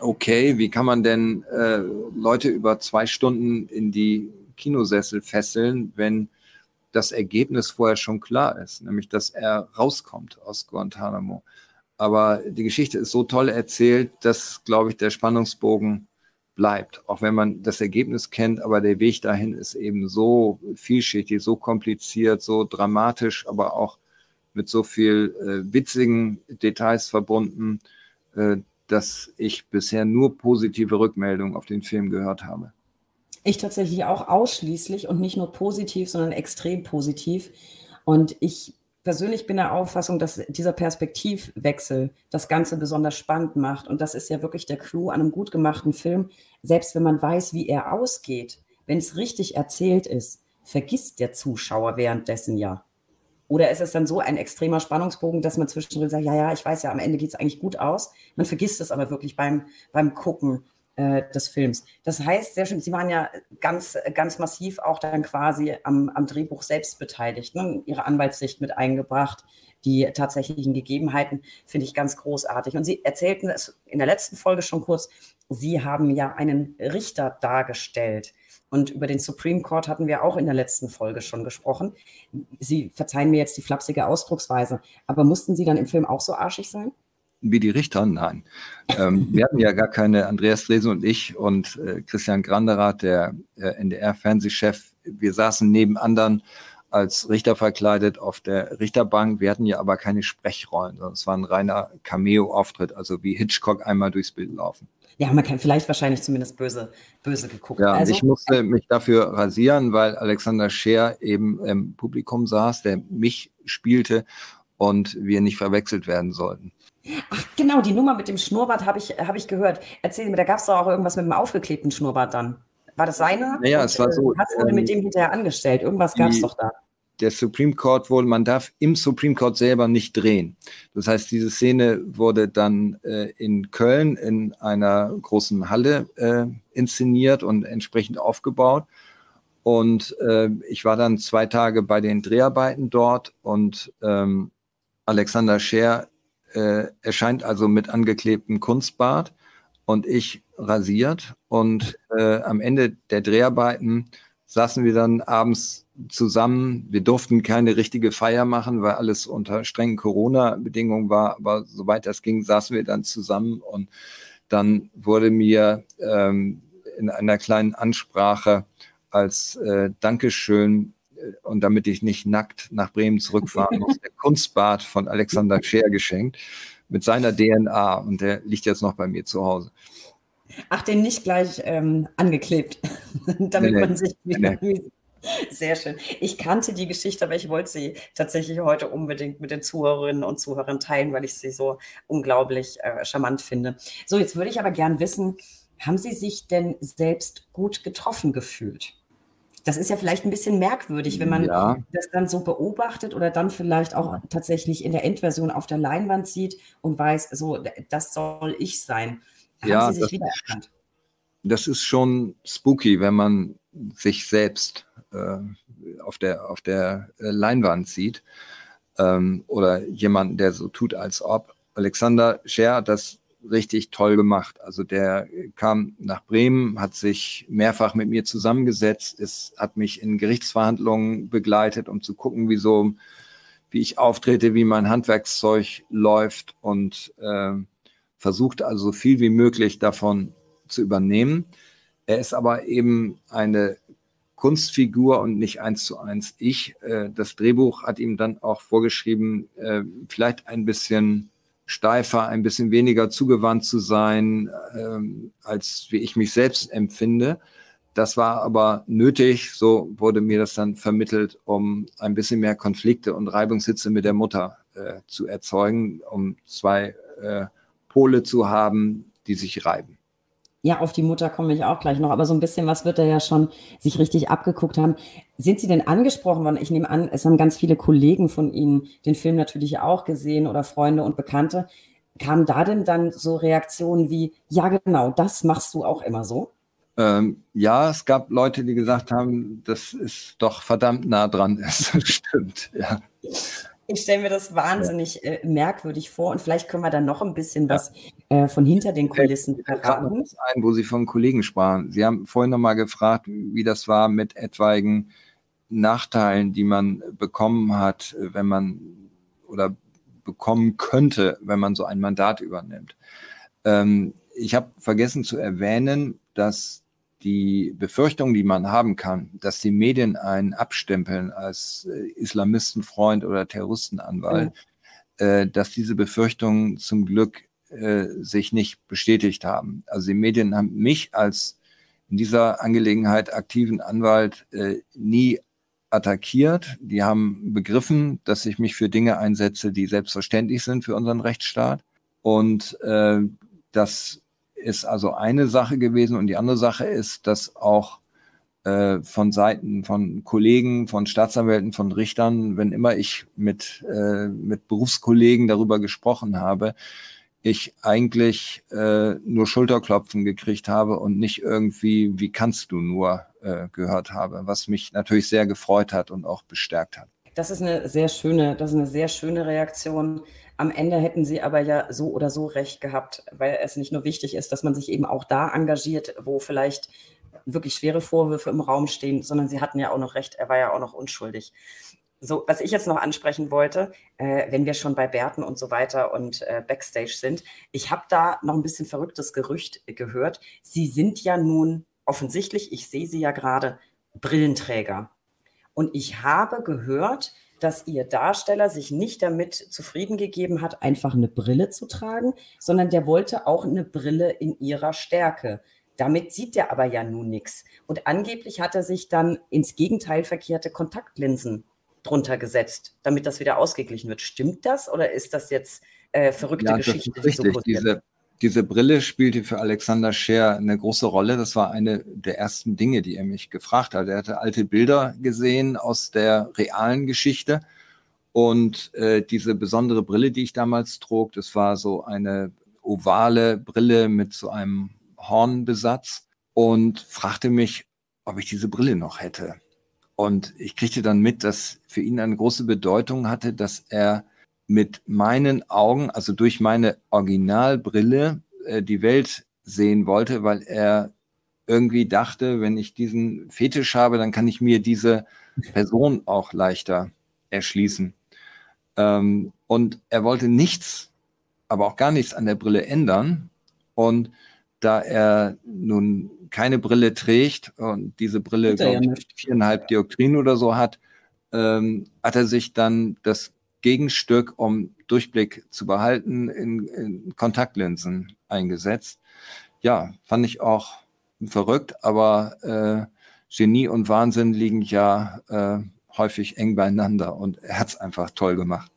Okay, wie kann man denn äh, Leute über zwei Stunden in die Kinosessel fesseln, wenn das Ergebnis vorher schon klar ist, nämlich dass er rauskommt aus Guantanamo. Aber die Geschichte ist so toll erzählt, dass, glaube ich, der Spannungsbogen bleibt, auch wenn man das Ergebnis kennt, aber der Weg dahin ist eben so vielschichtig, so kompliziert, so dramatisch, aber auch mit so viel äh, witzigen Details verbunden, äh, dass ich bisher nur positive Rückmeldungen auf den Film gehört habe. Ich tatsächlich auch ausschließlich und nicht nur positiv, sondern extrem positiv. Und ich persönlich bin der Auffassung, dass dieser Perspektivwechsel das Ganze besonders spannend macht. Und das ist ja wirklich der Clou an einem gut gemachten Film. Selbst wenn man weiß, wie er ausgeht, wenn es richtig erzählt ist, vergisst der Zuschauer währenddessen ja. Oder ist es dann so ein extremer Spannungsbogen, dass man zwischendrin sagt, ja, ja, ich weiß ja, am Ende geht es eigentlich gut aus. Man vergisst es aber wirklich beim, beim Gucken des Films. Das heißt, sehr schön, Sie waren ja ganz, ganz massiv auch dann quasi am, am Drehbuch selbst beteiligt, ne? Ihre Anwaltssicht mit eingebracht. Die tatsächlichen Gegebenheiten finde ich ganz großartig. Und Sie erzählten es in der letzten Folge schon kurz, Sie haben ja einen Richter dargestellt. Und über den Supreme Court hatten wir auch in der letzten Folge schon gesprochen. Sie verzeihen mir jetzt die flapsige Ausdrucksweise, aber mussten Sie dann im Film auch so arschig sein? Wie die Richter? Nein. Ähm, wir hatten ja gar keine, Andreas Dresen und ich und äh, Christian Granderath, der äh, NDR-Fernsehchef, wir saßen neben anderen als Richter verkleidet auf der Richterbank. Wir hatten ja aber keine Sprechrollen, sondern es war ein reiner Cameo-Auftritt, also wie Hitchcock einmal durchs Bild laufen. Ja, man kann vielleicht wahrscheinlich zumindest böse, böse geguckt. Ja, also, ich musste mich dafür rasieren, weil Alexander Scher eben im Publikum saß, der mich spielte und wir nicht verwechselt werden sollten. Ach, genau, die Nummer mit dem Schnurrbart habe ich, hab ich gehört. Erzähl mir, da gab es doch auch irgendwas mit dem aufgeklebten Schnurrbart dann. War das seiner? Naja, es war so. Was wurde ähm, mit dem hinterher angestellt? Irgendwas gab es doch da der Supreme Court wohl, man darf im Supreme Court selber nicht drehen. Das heißt, diese Szene wurde dann äh, in Köln in einer großen Halle äh, inszeniert und entsprechend aufgebaut. Und äh, ich war dann zwei Tage bei den Dreharbeiten dort und ähm, Alexander Scher äh, erscheint also mit angeklebtem Kunstbart und ich rasiert. Und äh, am Ende der Dreharbeiten saßen wir dann abends zusammen. Wir durften keine richtige Feier machen, weil alles unter strengen Corona-Bedingungen war. Aber soweit das ging, saßen wir dann zusammen und dann wurde mir ähm, in einer kleinen Ansprache als äh, Dankeschön und damit ich nicht nackt nach Bremen zurückfahren muss, der Kunstbad von Alexander Scher geschenkt mit seiner DNA und der liegt jetzt noch bei mir zu Hause. Ach, den nicht gleich ähm, angeklebt, damit nee, man sich nee. Sehr schön. Ich kannte die Geschichte, aber ich wollte sie tatsächlich heute unbedingt mit den Zuhörerinnen und Zuhörern teilen, weil ich sie so unglaublich äh, charmant finde. So, jetzt würde ich aber gern wissen, haben Sie sich denn selbst gut getroffen gefühlt? Das ist ja vielleicht ein bisschen merkwürdig, wenn man ja. das dann so beobachtet oder dann vielleicht auch tatsächlich in der Endversion auf der Leinwand sieht und weiß, so, das soll ich sein. Haben ja, Sie sich wiedererkannt? Das ist schon spooky, wenn man sich selbst äh, auf der, auf der äh, Leinwand sieht ähm, oder jemanden, der so tut, als ob. Alexander Scher hat das richtig toll gemacht. Also der kam nach Bremen, hat sich mehrfach mit mir zusammengesetzt, ist, hat mich in Gerichtsverhandlungen begleitet, um zu gucken, wie wie ich auftrete, wie mein Handwerkszeug läuft und äh, versucht also so viel wie möglich davon zu übernehmen. Er ist aber eben eine Kunstfigur und nicht eins zu eins ich. Äh, das Drehbuch hat ihm dann auch vorgeschrieben, äh, vielleicht ein bisschen steifer, ein bisschen weniger zugewandt zu sein, ähm, als wie ich mich selbst empfinde. Das war aber nötig, so wurde mir das dann vermittelt, um ein bisschen mehr Konflikte und Reibungshitze mit der Mutter äh, zu erzeugen, um zwei äh, Pole zu haben, die sich reiben. Ja, auf die Mutter komme ich auch gleich noch, aber so ein bisschen was wird er ja schon sich richtig abgeguckt haben. Sind Sie denn angesprochen worden? Ich nehme an, es haben ganz viele Kollegen von Ihnen den Film natürlich auch gesehen oder Freunde und Bekannte. Kamen da denn dann so Reaktionen wie, ja genau, das machst du auch immer so? Ähm, ja, es gab Leute, die gesagt haben, das ist doch verdammt nah dran Das stimmt, ja. Ich stelle mir das wahnsinnig äh, merkwürdig vor und vielleicht können wir da noch ein bisschen was äh, von hinter den Kulissen verraten. Ein, wo Sie von Kollegen sprachen. Sie haben vorhin nochmal gefragt, wie das war mit etwaigen Nachteilen, die man bekommen hat, wenn man oder bekommen könnte, wenn man so ein Mandat übernimmt. Ähm, ich habe vergessen zu erwähnen, dass die Befürchtung, die man haben kann, dass die Medien einen abstempeln als äh, Islamistenfreund oder Terroristenanwalt, mhm. äh, dass diese Befürchtungen zum Glück äh, sich nicht bestätigt haben. Also die Medien haben mich als in dieser Angelegenheit aktiven Anwalt nie attackiert. Die haben begriffen, dass ich mich für Dinge einsetze, die selbstverständlich sind für unseren Rechtsstaat. Und äh, das ist also eine Sache gewesen. Und die andere Sache ist, dass auch äh, von Seiten von Kollegen, von Staatsanwälten, von Richtern, wenn immer ich mit, äh, mit Berufskollegen darüber gesprochen habe, ich eigentlich äh, nur Schulterklopfen gekriegt habe und nicht irgendwie, wie kannst du nur äh, gehört habe, was mich natürlich sehr gefreut hat und auch bestärkt hat. Das ist eine sehr schöne, das ist eine sehr schöne Reaktion. Am Ende hätten sie aber ja so oder so recht gehabt, weil es nicht nur wichtig ist, dass man sich eben auch da engagiert, wo vielleicht wirklich schwere Vorwürfe im Raum stehen, sondern sie hatten ja auch noch recht, er war ja auch noch unschuldig. So, was ich jetzt noch ansprechen wollte, äh, wenn wir schon bei Bärten und so weiter und äh, Backstage sind, ich habe da noch ein bisschen verrücktes Gerücht gehört. Sie sind ja nun offensichtlich, ich sehe Sie ja gerade, Brillenträger. Und ich habe gehört, dass ihr Darsteller sich nicht damit zufrieden gegeben hat, einfach eine Brille zu tragen, sondern der wollte auch eine Brille in ihrer Stärke. Damit sieht er aber ja nun nichts. Und angeblich hat er sich dann ins Gegenteil verkehrte Kontaktlinsen drunter gesetzt, damit das wieder ausgeglichen wird. Stimmt das oder ist das jetzt äh, verrückte ja, Geschichte? Das ist richtig. Diese, diese Brille spielte für Alexander Scher eine große Rolle. Das war eine der ersten Dinge, die er mich gefragt hat. Er hatte alte Bilder gesehen aus der realen Geschichte. Und äh, diese besondere Brille, die ich damals trug, das war so eine ovale Brille mit so einem Hornbesatz und fragte mich, ob ich diese Brille noch hätte. Und ich kriegte dann mit, dass für ihn eine große Bedeutung hatte, dass er mit meinen Augen, also durch meine Originalbrille, äh, die Welt sehen wollte, weil er irgendwie dachte, wenn ich diesen Fetisch habe, dann kann ich mir diese Person auch leichter erschließen. Ähm, und er wollte nichts, aber auch gar nichts an der Brille ändern. Und da er nun keine Brille trägt und diese Brille ja ich, viereinhalb Dioptrien oder so hat, ähm, hat er sich dann das Gegenstück, um Durchblick zu behalten, in, in Kontaktlinsen eingesetzt. Ja, fand ich auch verrückt, aber äh, Genie und Wahnsinn liegen ja äh, häufig eng beieinander und er hat es einfach toll gemacht.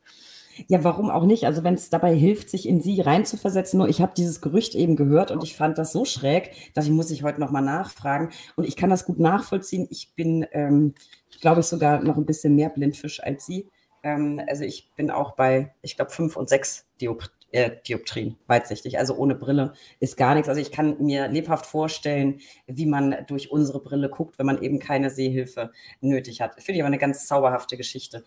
Ja, warum auch nicht? Also wenn es dabei hilft, sich in sie reinzuversetzen. Nur ich habe dieses Gerücht eben gehört und ich fand das so schräg, dass ich muss ich heute nochmal nachfragen. Und ich kann das gut nachvollziehen. Ich bin, ähm, glaube ich, sogar noch ein bisschen mehr Blindfisch als Sie. Ähm, also ich bin auch bei, ich glaube, fünf und sechs Diop äh, Dioptrien, weitsichtig. Also ohne Brille ist gar nichts. Also ich kann mir lebhaft vorstellen, wie man durch unsere Brille guckt, wenn man eben keine Sehhilfe nötig hat. Finde ich aber eine ganz zauberhafte Geschichte.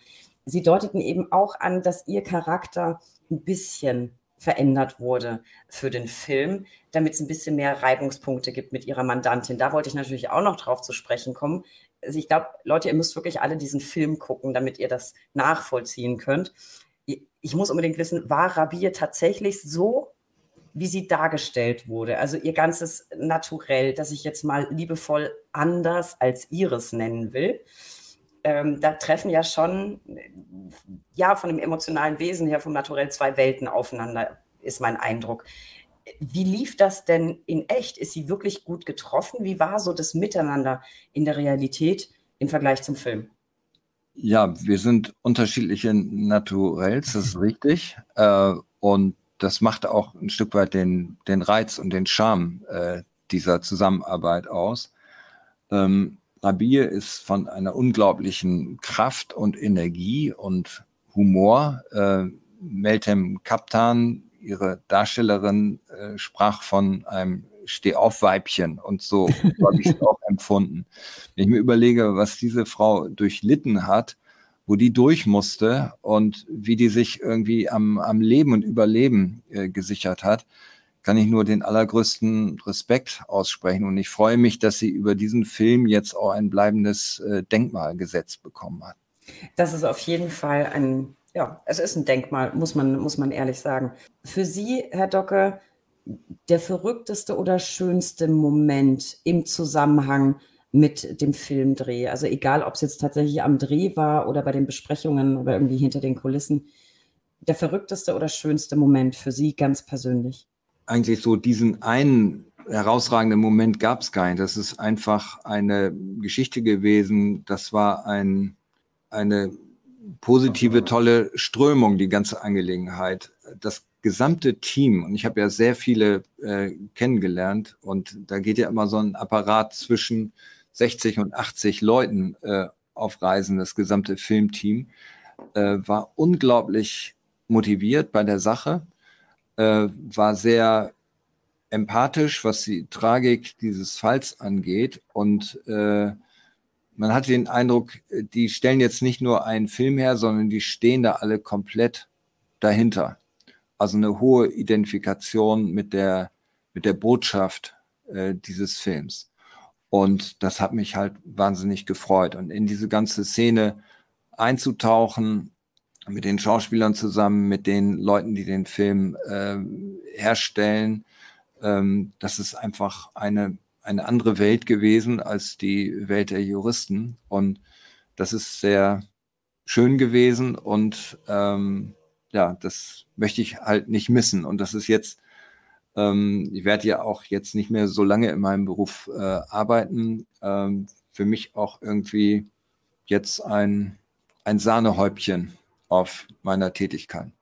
Sie deuteten eben auch an, dass Ihr Charakter ein bisschen verändert wurde für den Film, damit es ein bisschen mehr Reibungspunkte gibt mit Ihrer Mandantin. Da wollte ich natürlich auch noch drauf zu sprechen kommen also ich glaube, Leute, ihr müsst wirklich alle diesen Film gucken, damit ihr das nachvollziehen könnt. Ich muss unbedingt wissen, war Rabir tatsächlich so, wie sie dargestellt wurde? Also ihr ganzes Naturell, das ich jetzt mal liebevoll anders als Iris nennen will. Ähm, da treffen ja schon, ja, von dem emotionalen Wesen her, vom Naturell zwei Welten aufeinander, ist mein Eindruck. Wie lief das denn in echt? Ist sie wirklich gut getroffen? Wie war so das Miteinander in der Realität im Vergleich zum Film? Ja, wir sind unterschiedliche Naturells, das ist richtig. Äh, und das macht auch ein Stück weit den, den Reiz und den Charme äh, dieser Zusammenarbeit aus. Ähm, Rabir ist von einer unglaublichen Kraft und Energie und Humor. Äh, Meltem Kaptan ihre Darstellerin äh, sprach von einem Stehaufweibchen und so habe ich es auch empfunden. Wenn ich mir überlege, was diese Frau durchlitten hat, wo die durch musste und wie die sich irgendwie am, am Leben und Überleben äh, gesichert hat, kann ich nur den allergrößten Respekt aussprechen. Und ich freue mich, dass sie über diesen Film jetzt auch ein bleibendes äh, Denkmal gesetzt bekommen hat. Das ist auf jeden Fall ein ja, es ist ein Denkmal, muss man, muss man ehrlich sagen. Für Sie, Herr Docke, der verrückteste oder schönste Moment im Zusammenhang mit dem Filmdreh? Also egal, ob es jetzt tatsächlich am Dreh war oder bei den Besprechungen oder irgendwie hinter den Kulissen. Der verrückteste oder schönste Moment für Sie ganz persönlich? Eigentlich so diesen einen herausragenden Moment gab es nicht. Das ist einfach eine Geschichte gewesen. Das war ein, eine positive, tolle Strömung, die ganze Angelegenheit. Das gesamte Team, und ich habe ja sehr viele äh, kennengelernt, und da geht ja immer so ein Apparat zwischen 60 und 80 Leuten äh, auf Reisen, das gesamte Filmteam, äh, war unglaublich motiviert bei der Sache, äh, war sehr empathisch, was die Tragik dieses Falls angeht und äh, man hat den Eindruck, die stellen jetzt nicht nur einen Film her, sondern die stehen da alle komplett dahinter. Also eine hohe Identifikation mit der, mit der Botschaft äh, dieses Films. Und das hat mich halt wahnsinnig gefreut. Und in diese ganze Szene einzutauchen, mit den Schauspielern zusammen, mit den Leuten, die den Film äh, herstellen, ähm, das ist einfach eine eine andere Welt gewesen als die Welt der Juristen. Und das ist sehr schön gewesen und ähm, ja, das möchte ich halt nicht missen. Und das ist jetzt, ähm, ich werde ja auch jetzt nicht mehr so lange in meinem Beruf äh, arbeiten. Ähm, für mich auch irgendwie jetzt ein ein Sahnehäubchen auf meiner Tätigkeit.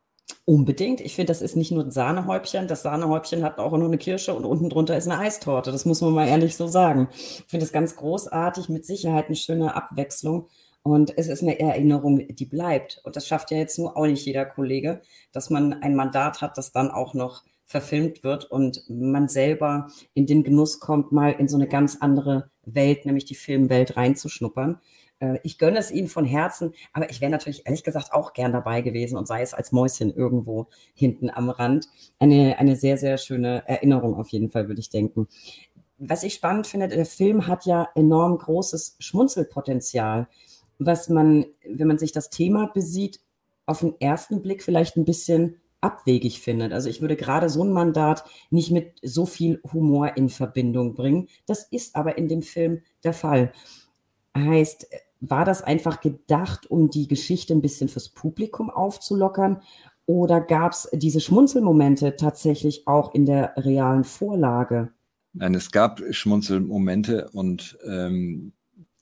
Unbedingt. Ich finde, das ist nicht nur ein Sahnehäubchen. Das Sahnehäubchen hat auch noch eine Kirsche und unten drunter ist eine Eistorte. Das muss man mal ehrlich so sagen. Ich finde es ganz großartig, mit Sicherheit eine schöne Abwechslung. Und es ist eine Erinnerung, die bleibt. Und das schafft ja jetzt nur auch nicht jeder Kollege, dass man ein Mandat hat, das dann auch noch verfilmt wird und man selber in den Genuss kommt, mal in so eine ganz andere Welt, nämlich die Filmwelt reinzuschnuppern. Äh, ich gönne es ihnen von Herzen, aber ich wäre natürlich ehrlich gesagt auch gern dabei gewesen und sei es als Mäuschen irgendwo hinten am Rand. Eine, eine sehr, sehr schöne Erinnerung auf jeden Fall, würde ich denken. Was ich spannend finde, der Film hat ja enorm großes Schmunzelpotenzial, was man, wenn man sich das Thema besieht, auf den ersten Blick vielleicht ein bisschen abwegig findet. Also ich würde gerade so ein Mandat nicht mit so viel Humor in Verbindung bringen. Das ist aber in dem Film der Fall. Heißt, war das einfach gedacht, um die Geschichte ein bisschen fürs Publikum aufzulockern? Oder gab es diese Schmunzelmomente tatsächlich auch in der realen Vorlage? Nein, es gab Schmunzelmomente und ähm,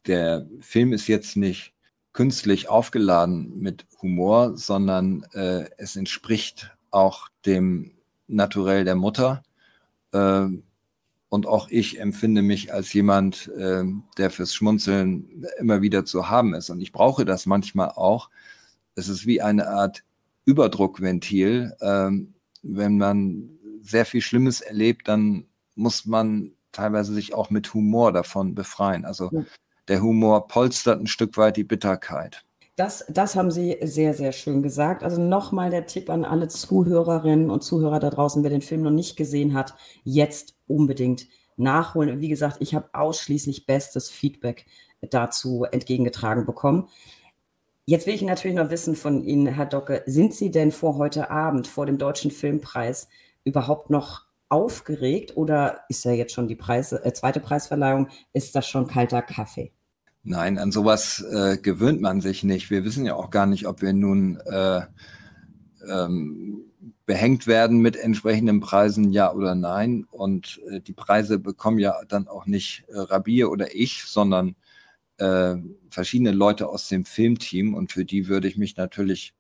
der Film ist jetzt nicht künstlich aufgeladen mit Humor, sondern äh, es entspricht auch dem Naturell der Mutter. Äh, und auch ich empfinde mich als jemand, äh, der fürs Schmunzeln immer wieder zu haben ist. Und ich brauche das manchmal auch. Es ist wie eine Art Überdruckventil. Ähm, wenn man sehr viel Schlimmes erlebt, dann muss man teilweise sich auch mit Humor davon befreien. Also ja. der Humor polstert ein Stück weit die Bitterkeit. Das, das haben Sie sehr, sehr schön gesagt. Also nochmal der Tipp an alle Zuhörerinnen und Zuhörer da draußen, wer den Film noch nicht gesehen hat, jetzt unbedingt nachholen. Wie gesagt, ich habe ausschließlich bestes Feedback dazu entgegengetragen bekommen. Jetzt will ich natürlich noch wissen von Ihnen, Herr Docke, sind Sie denn vor heute Abend, vor dem Deutschen Filmpreis, überhaupt noch aufgeregt oder ist ja jetzt schon die Preise, äh, zweite Preisverleihung, ist das schon kalter Kaffee? Nein, an sowas äh, gewöhnt man sich nicht. Wir wissen ja auch gar nicht, ob wir nun äh, ähm, behängt werden mit entsprechenden Preisen, ja oder nein. Und äh, die Preise bekommen ja dann auch nicht äh, Rabir oder ich, sondern äh, verschiedene Leute aus dem Filmteam. Und für die würde ich mich natürlich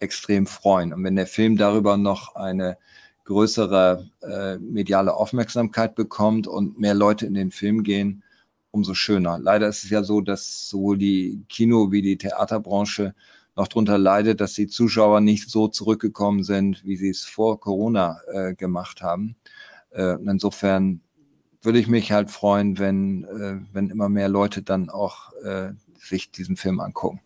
extrem freuen. Und wenn der Film darüber noch eine größere äh, mediale Aufmerksamkeit bekommt und mehr Leute in den Film gehen, umso schöner. Leider ist es ja so, dass sowohl die Kino- wie die Theaterbranche noch darunter leidet, dass die Zuschauer nicht so zurückgekommen sind, wie sie es vor Corona äh, gemacht haben. Äh, insofern würde ich mich halt freuen, wenn, äh, wenn immer mehr Leute dann auch äh, sich diesen Film angucken.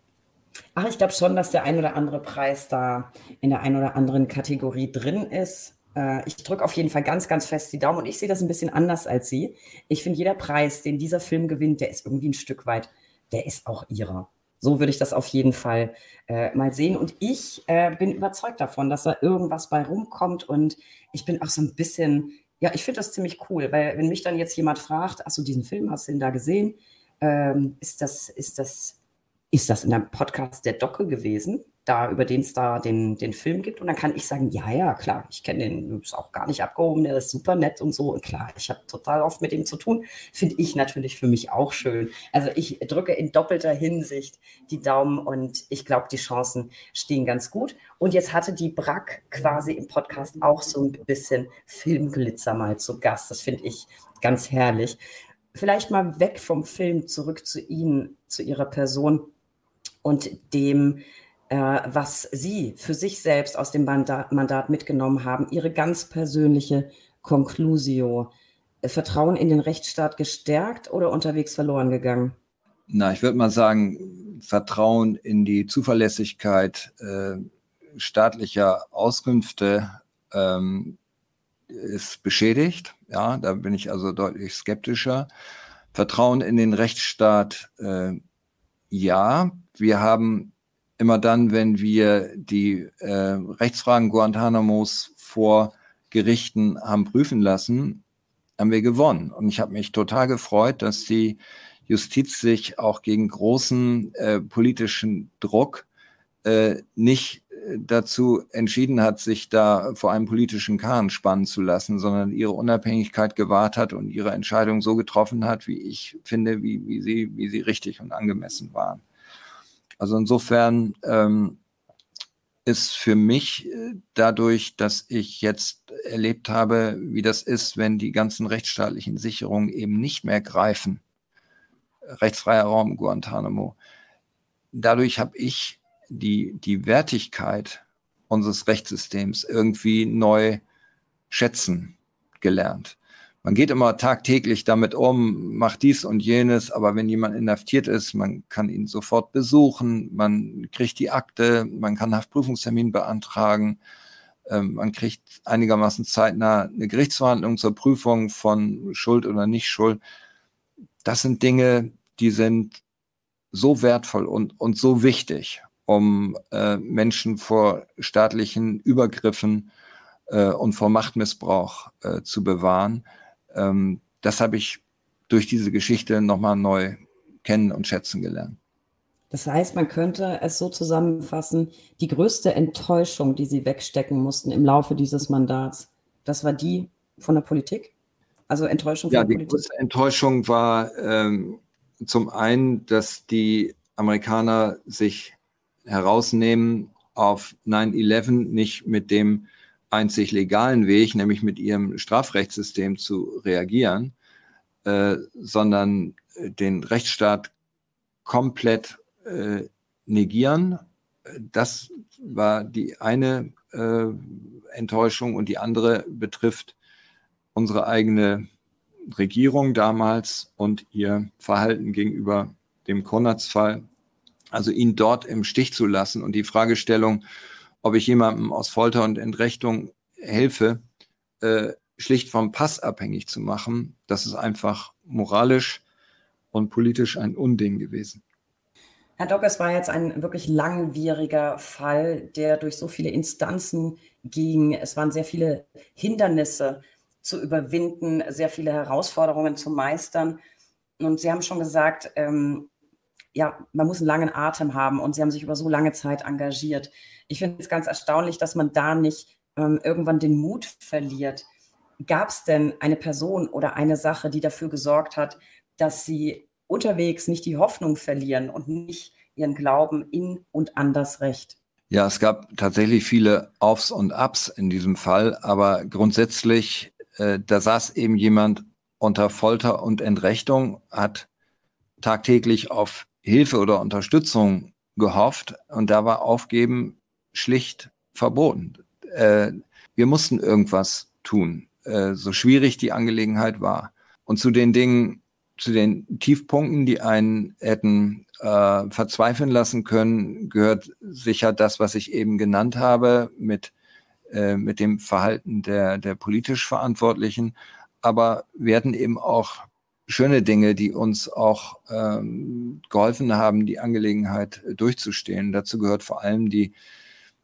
Ach, ich glaube schon, dass der ein oder andere Preis da in der ein oder anderen Kategorie drin ist. Äh, ich drücke auf jeden Fall ganz, ganz fest die Daumen und ich sehe das ein bisschen anders als Sie. Ich finde, jeder Preis, den dieser Film gewinnt, der ist irgendwie ein Stück weit, der ist auch ihrer. So würde ich das auf jeden Fall äh, mal sehen. Und ich äh, bin überzeugt davon, dass da irgendwas bei rumkommt. Und ich bin auch so ein bisschen, ja, ich finde das ziemlich cool, weil wenn mich dann jetzt jemand fragt, hast du diesen Film, hast du ihn da gesehen? Ähm, ist das, ist das, ist das in einem Podcast der Docke gewesen? Da, über den es da den, den Film gibt. Und dann kann ich sagen, ja, ja, klar, ich kenne den, ist auch gar nicht abgehoben, der ist super nett und so. Und klar, ich habe total oft mit ihm zu tun. Finde ich natürlich für mich auch schön. Also ich drücke in doppelter Hinsicht die Daumen und ich glaube, die Chancen stehen ganz gut. Und jetzt hatte die Brack quasi im Podcast auch so ein bisschen Filmglitzer mal zu Gast. Das finde ich ganz herrlich. Vielleicht mal weg vom Film zurück zu Ihnen, zu Ihrer Person und dem, was Sie für sich selbst aus dem Mandat, Mandat mitgenommen haben, Ihre ganz persönliche Conclusio. Äh, Vertrauen in den Rechtsstaat gestärkt oder unterwegs verloren gegangen? Na, ich würde mal sagen, Vertrauen in die Zuverlässigkeit äh, staatlicher Auskünfte ähm, ist beschädigt. Ja, da bin ich also deutlich skeptischer. Vertrauen in den Rechtsstaat, äh, ja. Wir haben immer dann, wenn wir die äh, Rechtsfragen Guantanamos vor Gerichten haben prüfen lassen, haben wir gewonnen. Und ich habe mich total gefreut, dass die Justiz sich auch gegen großen äh, politischen Druck äh, nicht äh, dazu entschieden hat, sich da vor einem politischen Kahn spannen zu lassen, sondern ihre Unabhängigkeit gewahrt hat und ihre Entscheidung so getroffen hat, wie ich finde, wie, wie, sie, wie sie richtig und angemessen waren. Also insofern ähm, ist für mich äh, dadurch, dass ich jetzt erlebt habe, wie das ist, wenn die ganzen rechtsstaatlichen Sicherungen eben nicht mehr greifen, rechtsfreier Raum Guantanamo, dadurch habe ich die, die Wertigkeit unseres Rechtssystems irgendwie neu schätzen gelernt. Man geht immer tagtäglich damit um, macht dies und jenes, aber wenn jemand inhaftiert ist, man kann ihn sofort besuchen, man kriegt die Akte, man kann Haftprüfungstermin beantragen, ähm, man kriegt einigermaßen zeitnah eine Gerichtsverhandlung zur Prüfung von Schuld oder nicht Schuld. Das sind Dinge, die sind so wertvoll und, und so wichtig, um äh, Menschen vor staatlichen Übergriffen äh, und vor Machtmissbrauch äh, zu bewahren. Ähm, das habe ich durch diese Geschichte nochmal neu kennen und schätzen gelernt. Das heißt, man könnte es so zusammenfassen, die größte Enttäuschung, die Sie wegstecken mussten im Laufe dieses Mandats, das war die von der Politik? Also Enttäuschung von ja, der Politik? Ja, die größte Enttäuschung war ähm, zum einen, dass die Amerikaner sich herausnehmen, auf 9-11 nicht mit dem einzig legalen Weg, nämlich mit ihrem Strafrechtssystem zu reagieren, äh, sondern den Rechtsstaat komplett äh, negieren. Das war die eine äh, Enttäuschung und die andere betrifft unsere eigene Regierung damals und ihr Verhalten gegenüber dem Konrads-Fall, also ihn dort im Stich zu lassen und die Fragestellung, ob ich jemandem aus Folter und Entrechtung helfe, äh, schlicht vom Pass abhängig zu machen, das ist einfach moralisch und politisch ein Unding gewesen. Herr Dock, es war jetzt ein wirklich langwieriger Fall, der durch so viele Instanzen ging. Es waren sehr viele Hindernisse zu überwinden, sehr viele Herausforderungen zu meistern. Und Sie haben schon gesagt, ähm, ja, man muss einen langen Atem haben und Sie haben sich über so lange Zeit engagiert. Ich finde es ganz erstaunlich, dass man da nicht ähm, irgendwann den Mut verliert. Gab es denn eine Person oder eine Sache, die dafür gesorgt hat, dass Sie unterwegs nicht die Hoffnung verlieren und nicht ihren Glauben in und an das Recht? Ja, es gab tatsächlich viele Aufs und Ups in diesem Fall, aber grundsätzlich äh, da saß eben jemand unter Folter und Entrechtung, hat tagtäglich auf Hilfe oder Unterstützung gehofft und da war Aufgeben schlicht verboten. Äh, wir mussten irgendwas tun, äh, so schwierig die Angelegenheit war. Und zu den Dingen, zu den Tiefpunkten, die einen hätten äh, verzweifeln lassen können, gehört sicher das, was ich eben genannt habe, mit äh, mit dem Verhalten der, der politisch Verantwortlichen. Aber wir hatten eben auch schöne Dinge, die uns auch ähm, geholfen haben, die Angelegenheit durchzustehen. Dazu gehört vor allem die,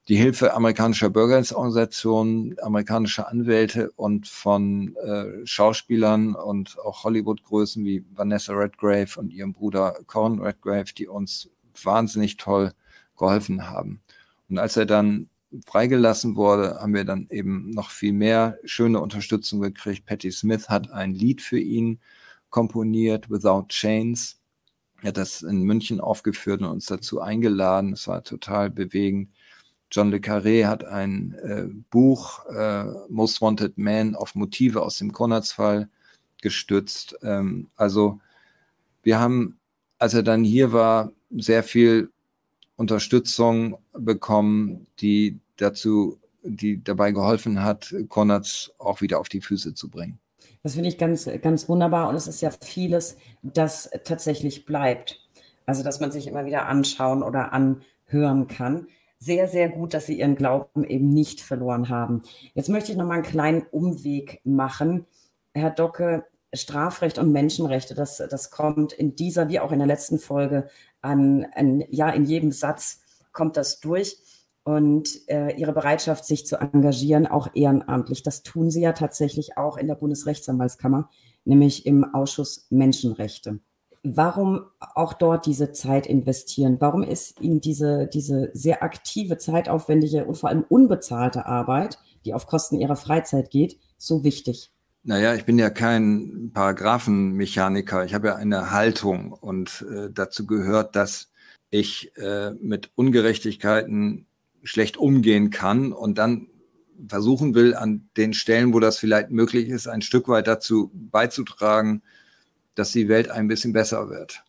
die Hilfe amerikanischer Bürgerrechtsorganisationen, amerikanischer Anwälte und von äh, Schauspielern und auch Hollywood-Größen wie Vanessa Redgrave und ihrem Bruder Corin Redgrave, die uns wahnsinnig toll geholfen haben. Und als er dann freigelassen wurde, haben wir dann eben noch viel mehr schöne Unterstützung gekriegt. Patti Smith hat ein Lied für ihn komponiert, Without Chains. Er hat das in München aufgeführt und uns dazu eingeladen. Es war total bewegend. John Le Carré hat ein äh, Buch, äh, Most Wanted Man, auf Motive aus dem Konradsfall gestützt. Ähm, also wir haben, als er dann hier war, sehr viel Unterstützung bekommen, die dazu, die dabei geholfen hat, Konrads auch wieder auf die Füße zu bringen. Das finde ich ganz, ganz wunderbar und es ist ja vieles, das tatsächlich bleibt. Also, dass man sich immer wieder anschauen oder anhören kann. Sehr, sehr gut, dass Sie Ihren Glauben eben nicht verloren haben. Jetzt möchte ich noch mal einen kleinen Umweg machen. Herr Docke, Strafrecht und Menschenrechte, das, das kommt in dieser wie auch in der letzten Folge an, an ja, in jedem Satz kommt das durch. Und äh, ihre Bereitschaft, sich zu engagieren, auch ehrenamtlich. Das tun sie ja tatsächlich auch in der Bundesrechtsanwaltskammer, nämlich im Ausschuss Menschenrechte. Warum auch dort diese Zeit investieren? Warum ist Ihnen diese, diese sehr aktive, zeitaufwendige und vor allem unbezahlte Arbeit, die auf Kosten Ihrer Freizeit geht, so wichtig? Naja, ich bin ja kein Paragraphenmechaniker. Ich habe ja eine Haltung und äh, dazu gehört, dass ich äh, mit Ungerechtigkeiten schlecht umgehen kann und dann versuchen will, an den Stellen, wo das vielleicht möglich ist, ein Stück weit dazu beizutragen, dass die Welt ein bisschen besser wird.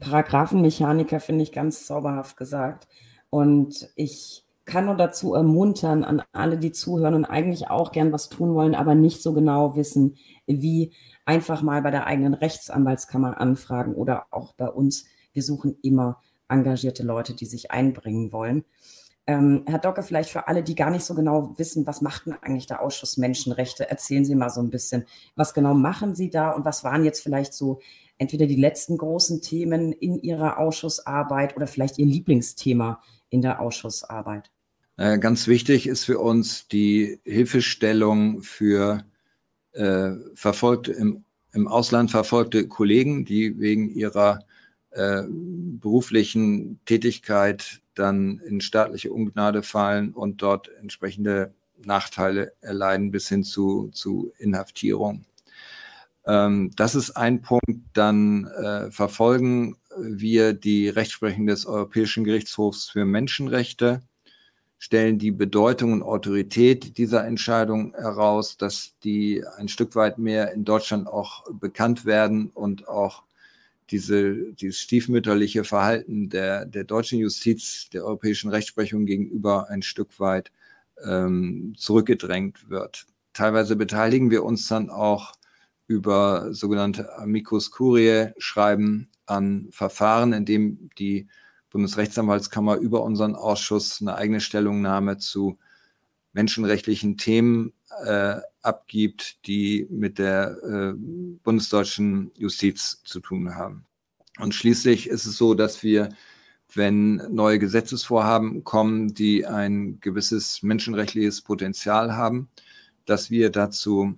Paragraphenmechaniker finde ich ganz zauberhaft gesagt. Und ich kann nur dazu ermuntern, an alle, die zuhören und eigentlich auch gern was tun wollen, aber nicht so genau wissen, wie einfach mal bei der eigenen Rechtsanwaltskammer anfragen oder auch bei uns. Wir suchen immer engagierte Leute, die sich einbringen wollen. Ähm, Herr Docke, vielleicht für alle, die gar nicht so genau wissen, was macht denn eigentlich der Ausschuss Menschenrechte? Erzählen Sie mal so ein bisschen, was genau machen Sie da und was waren jetzt vielleicht so entweder die letzten großen Themen in Ihrer Ausschussarbeit oder vielleicht Ihr Lieblingsthema in der Ausschussarbeit? Äh, ganz wichtig ist für uns die Hilfestellung für äh, verfolgte im, im Ausland verfolgte Kollegen, die wegen ihrer äh, beruflichen Tätigkeit dann in staatliche Ungnade fallen und dort entsprechende Nachteile erleiden bis hin zu, zu Inhaftierung. Ähm, das ist ein Punkt. Dann äh, verfolgen wir die Rechtsprechung des Europäischen Gerichtshofs für Menschenrechte, stellen die Bedeutung und Autorität dieser Entscheidung heraus, dass die ein Stück weit mehr in Deutschland auch bekannt werden und auch diese, dieses stiefmütterliche Verhalten der, der deutschen Justiz, der europäischen Rechtsprechung gegenüber ein Stück weit ähm, zurückgedrängt wird. Teilweise beteiligen wir uns dann auch über sogenannte Amicus Curiae Schreiben an Verfahren, in dem die Bundesrechtsanwaltskammer über unseren Ausschuss eine eigene Stellungnahme zu menschenrechtlichen Themen äh, abgibt, die mit der äh, bundesdeutschen Justiz zu tun haben. Und schließlich ist es so, dass wir, wenn neue Gesetzesvorhaben kommen, die ein gewisses menschenrechtliches Potenzial haben, dass wir dazu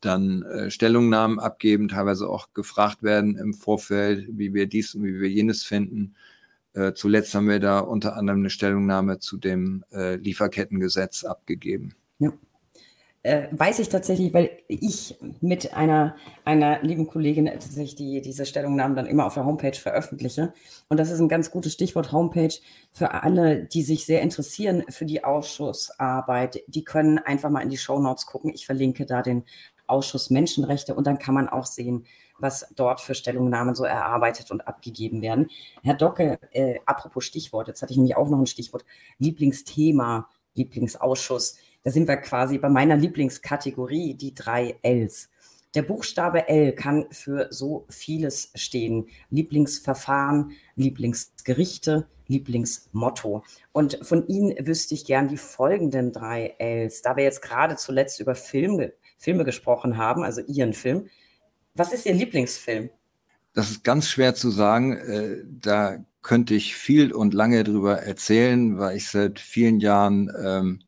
dann äh, Stellungnahmen abgeben, teilweise auch gefragt werden im Vorfeld, wie wir dies und wie wir jenes finden. Äh, zuletzt haben wir da unter anderem eine Stellungnahme zu dem äh, Lieferkettengesetz abgegeben. Ja. Äh, weiß ich tatsächlich, weil ich mit einer, einer lieben Kollegin tatsächlich die, diese Stellungnahmen dann immer auf der Homepage veröffentliche. Und das ist ein ganz gutes Stichwort Homepage für alle, die sich sehr interessieren für die Ausschussarbeit. Die können einfach mal in die Show Notes gucken. Ich verlinke da den Ausschuss Menschenrechte und dann kann man auch sehen, was dort für Stellungnahmen so erarbeitet und abgegeben werden. Herr Docke, äh, apropos Stichwort, jetzt hatte ich nämlich auch noch ein Stichwort, Lieblingsthema, Lieblingsausschuss. Da sind wir quasi bei meiner Lieblingskategorie, die drei Ls. Der Buchstabe L kann für so vieles stehen. Lieblingsverfahren, Lieblingsgerichte, Lieblingsmotto. Und von Ihnen wüsste ich gern die folgenden drei Ls. Da wir jetzt gerade zuletzt über Filme Filme gesprochen haben, also Ihren Film. Was ist Ihr Lieblingsfilm? Das ist ganz schwer zu sagen. Äh, da könnte ich viel und lange drüber erzählen, weil ich seit vielen Jahren ähm,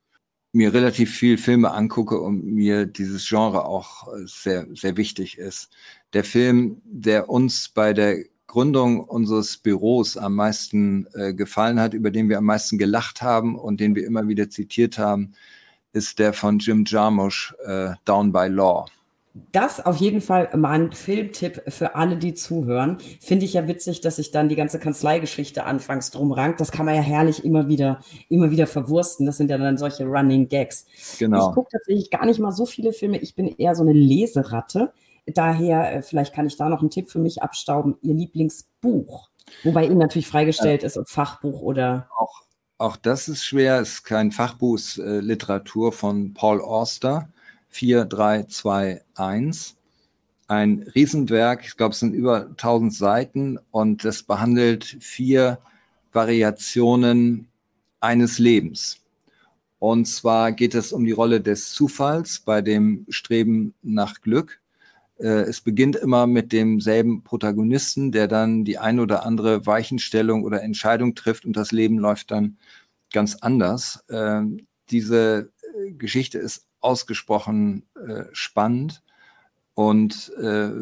mir relativ viel Filme angucke und mir dieses Genre auch sehr, sehr wichtig ist. Der Film, der uns bei der Gründung unseres Büros am meisten äh, gefallen hat, über den wir am meisten gelacht haben und den wir immer wieder zitiert haben, ist der von Jim Jarmusch, äh, Down by Law. Das auf jeden Fall mal ein Filmtipp für alle, die zuhören. Finde ich ja witzig, dass sich dann die ganze Kanzleigeschichte anfangs drum rankt. Das kann man ja herrlich immer wieder, immer wieder verwursten. Das sind ja dann solche Running Gags. Genau. Ich gucke tatsächlich gar nicht mal so viele Filme. Ich bin eher so eine Leseratte. Daher, äh, vielleicht kann ich da noch einen Tipp für mich abstauben. Ihr Lieblingsbuch. Wobei Ihnen natürlich freigestellt ist, ob Fachbuch oder. Auch auch das ist schwer, es ist kein Fachbuch, es ist äh, Literatur von Paul Auster, 4321. Ein Riesenwerk, ich glaube, es sind über 1000 Seiten und es behandelt vier Variationen eines Lebens. Und zwar geht es um die Rolle des Zufalls bei dem Streben nach Glück. Äh, es beginnt immer mit demselben Protagonisten, der dann die ein oder andere Weichenstellung oder Entscheidung trifft und das Leben läuft dann ganz anders. Ähm, diese Geschichte ist ausgesprochen äh, spannend und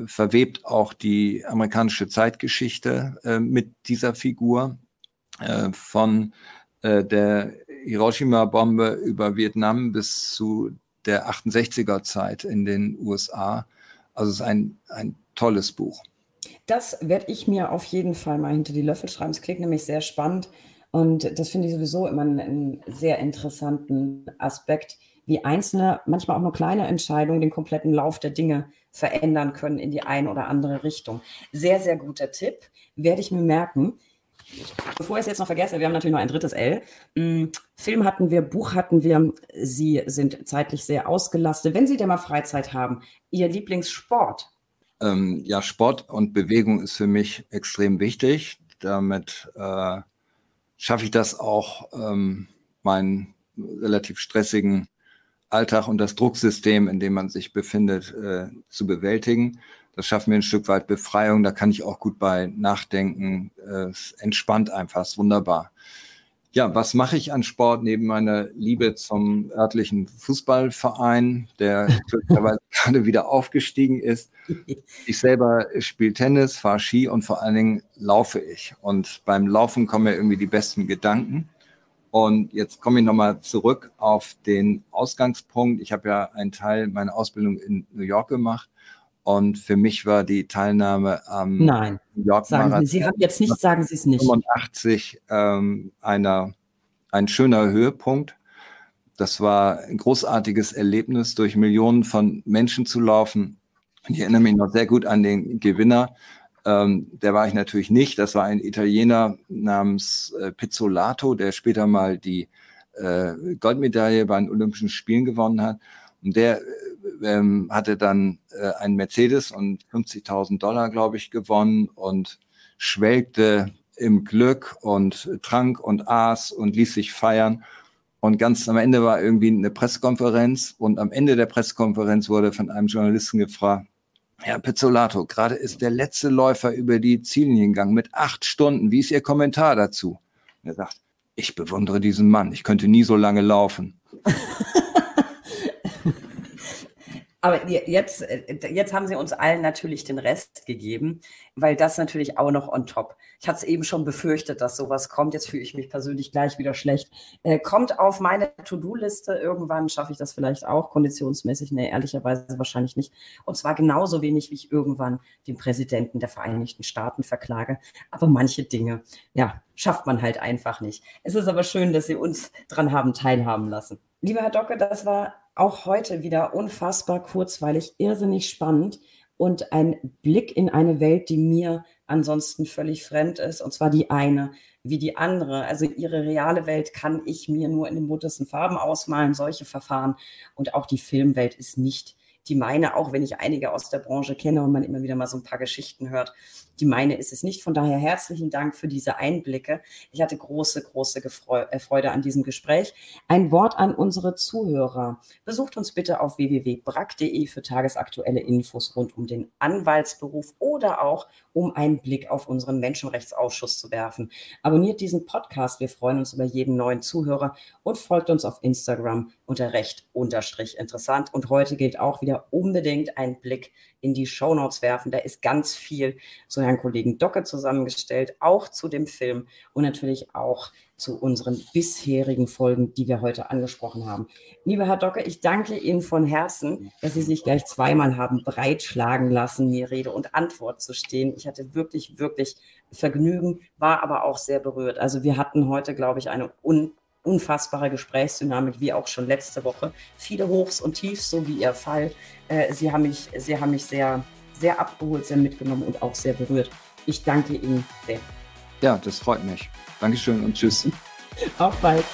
verwebt auch die amerikanische Zeitgeschichte mit dieser Figur von der Hiroshima-Bombe über Vietnam bis zu der 68er Zeit in den USA also es ist ein, ein tolles Buch. Das werde ich mir auf jeden Fall mal hinter die Löffel schreiben. Es klingt nämlich sehr spannend und das finde ich sowieso immer einen, einen sehr interessanten Aspekt, wie einzelne, manchmal auch nur kleine Entscheidungen den kompletten Lauf der Dinge verändern können in die eine oder andere Richtung. Sehr, sehr guter Tipp. Werde ich mir merken. Bevor ich es jetzt noch vergesse, wir haben natürlich noch ein drittes L. Hm, Film hatten wir, Buch hatten wir. Sie sind zeitlich sehr ausgelastet. Wenn Sie denn mal Freizeit haben, Ihr Lieblingssport? Ähm, ja, Sport und Bewegung ist für mich extrem wichtig. Damit äh, schaffe ich das auch, ähm, meinen relativ stressigen Alltag und das Drucksystem, in dem man sich befindet, äh, zu bewältigen. Das schafft mir ein Stück weit Befreiung. Da kann ich auch gut bei nachdenken. Äh, es entspannt einfach, ist wunderbar. Ja, was mache ich an Sport neben meiner Liebe zum örtlichen Fußballverein, der glücklicherweise gerade wieder aufgestiegen ist? Ich selber spiele Tennis, fahre Ski und vor allen Dingen laufe ich. Und beim Laufen kommen mir irgendwie die besten Gedanken. Und jetzt komme ich nochmal zurück auf den Ausgangspunkt. Ich habe ja einen Teil meiner Ausbildung in New York gemacht. Und für mich war die Teilnahme am Nein. New York sagen Marathon. Sie, Sie haben jetzt nicht, sagen Sie es nicht. 85 ähm, einer, ein schöner Höhepunkt. Das war ein großartiges Erlebnis, durch Millionen von Menschen zu laufen. Ich erinnere mich noch sehr gut an den Gewinner, ähm, der war ich natürlich nicht. Das war ein Italiener namens äh, Pizzolato, der später mal die äh, Goldmedaille bei den Olympischen Spielen gewonnen hat. Und der ähm, hatte dann äh, einen Mercedes und 50.000 Dollar, glaube ich, gewonnen und schwelgte im Glück und trank und aß und ließ sich feiern. Und ganz am Ende war irgendwie eine Pressekonferenz und am Ende der Pressekonferenz wurde von einem Journalisten gefragt, Herr Pizzolato, gerade ist der letzte Läufer über die Ziellinie gegangen mit acht Stunden. Wie ist Ihr Kommentar dazu? Und er sagt, ich bewundere diesen Mann. Ich könnte nie so lange laufen. Aber jetzt, äh, jetzt haben Sie uns allen natürlich den Rest gegeben, weil das natürlich auch noch on top. Ich hatte es eben schon befürchtet, dass sowas kommt. Jetzt fühle ich mich persönlich gleich wieder schlecht. Äh, kommt auf meine To-Do-Liste. Irgendwann schaffe ich das vielleicht auch konditionsmäßig. Nee, ehrlicherweise wahrscheinlich nicht. Und zwar genauso wenig, wie ich irgendwann den Präsidenten der Vereinigten Staaten verklage. Aber manche Dinge, ja, schafft man halt einfach nicht. Es ist aber schön, dass Sie uns dran haben teilhaben lassen. Lieber Herr Docke, das war auch heute wieder unfassbar kurzweilig, irrsinnig spannend und ein Blick in eine Welt, die mir ansonsten völlig fremd ist, und zwar die eine wie die andere. Also ihre reale Welt kann ich mir nur in den buntesten Farben ausmalen, solche Verfahren. Und auch die Filmwelt ist nicht die meine, auch wenn ich einige aus der Branche kenne und man immer wieder mal so ein paar Geschichten hört, die meine ist es nicht. Von daher herzlichen Dank für diese Einblicke. Ich hatte große, große äh, Freude an diesem Gespräch. Ein Wort an unsere Zuhörer. Besucht uns bitte auf www.brack.de für tagesaktuelle Infos rund um den Anwaltsberuf oder auch um einen Blick auf unseren Menschenrechtsausschuss zu werfen. Abonniert diesen Podcast. Wir freuen uns über jeden neuen Zuhörer und folgt uns auf Instagram unter recht unterstrich interessant. Und heute gilt auch wieder unbedingt einen Blick in die Shownotes werfen. Da ist ganz viel zu Herrn Kollegen Docke zusammengestellt, auch zu dem Film und natürlich auch zu unseren bisherigen Folgen, die wir heute angesprochen haben. Lieber Herr Docke, ich danke Ihnen von Herzen, dass Sie sich gleich zweimal haben breitschlagen lassen, mir Rede und Antwort zu stehen. Ich hatte wirklich, wirklich Vergnügen, war aber auch sehr berührt. Also wir hatten heute, glaube ich, eine un unfassbare Gesprächsdynamik, wie auch schon letzte Woche. Viele Hochs und Tiefs, so wie Ihr Fall. Äh, Sie haben mich, Sie haben mich sehr, sehr abgeholt, sehr mitgenommen und auch sehr berührt. Ich danke Ihnen sehr. Ja, das freut mich. Dankeschön und tschüss. Auf bald.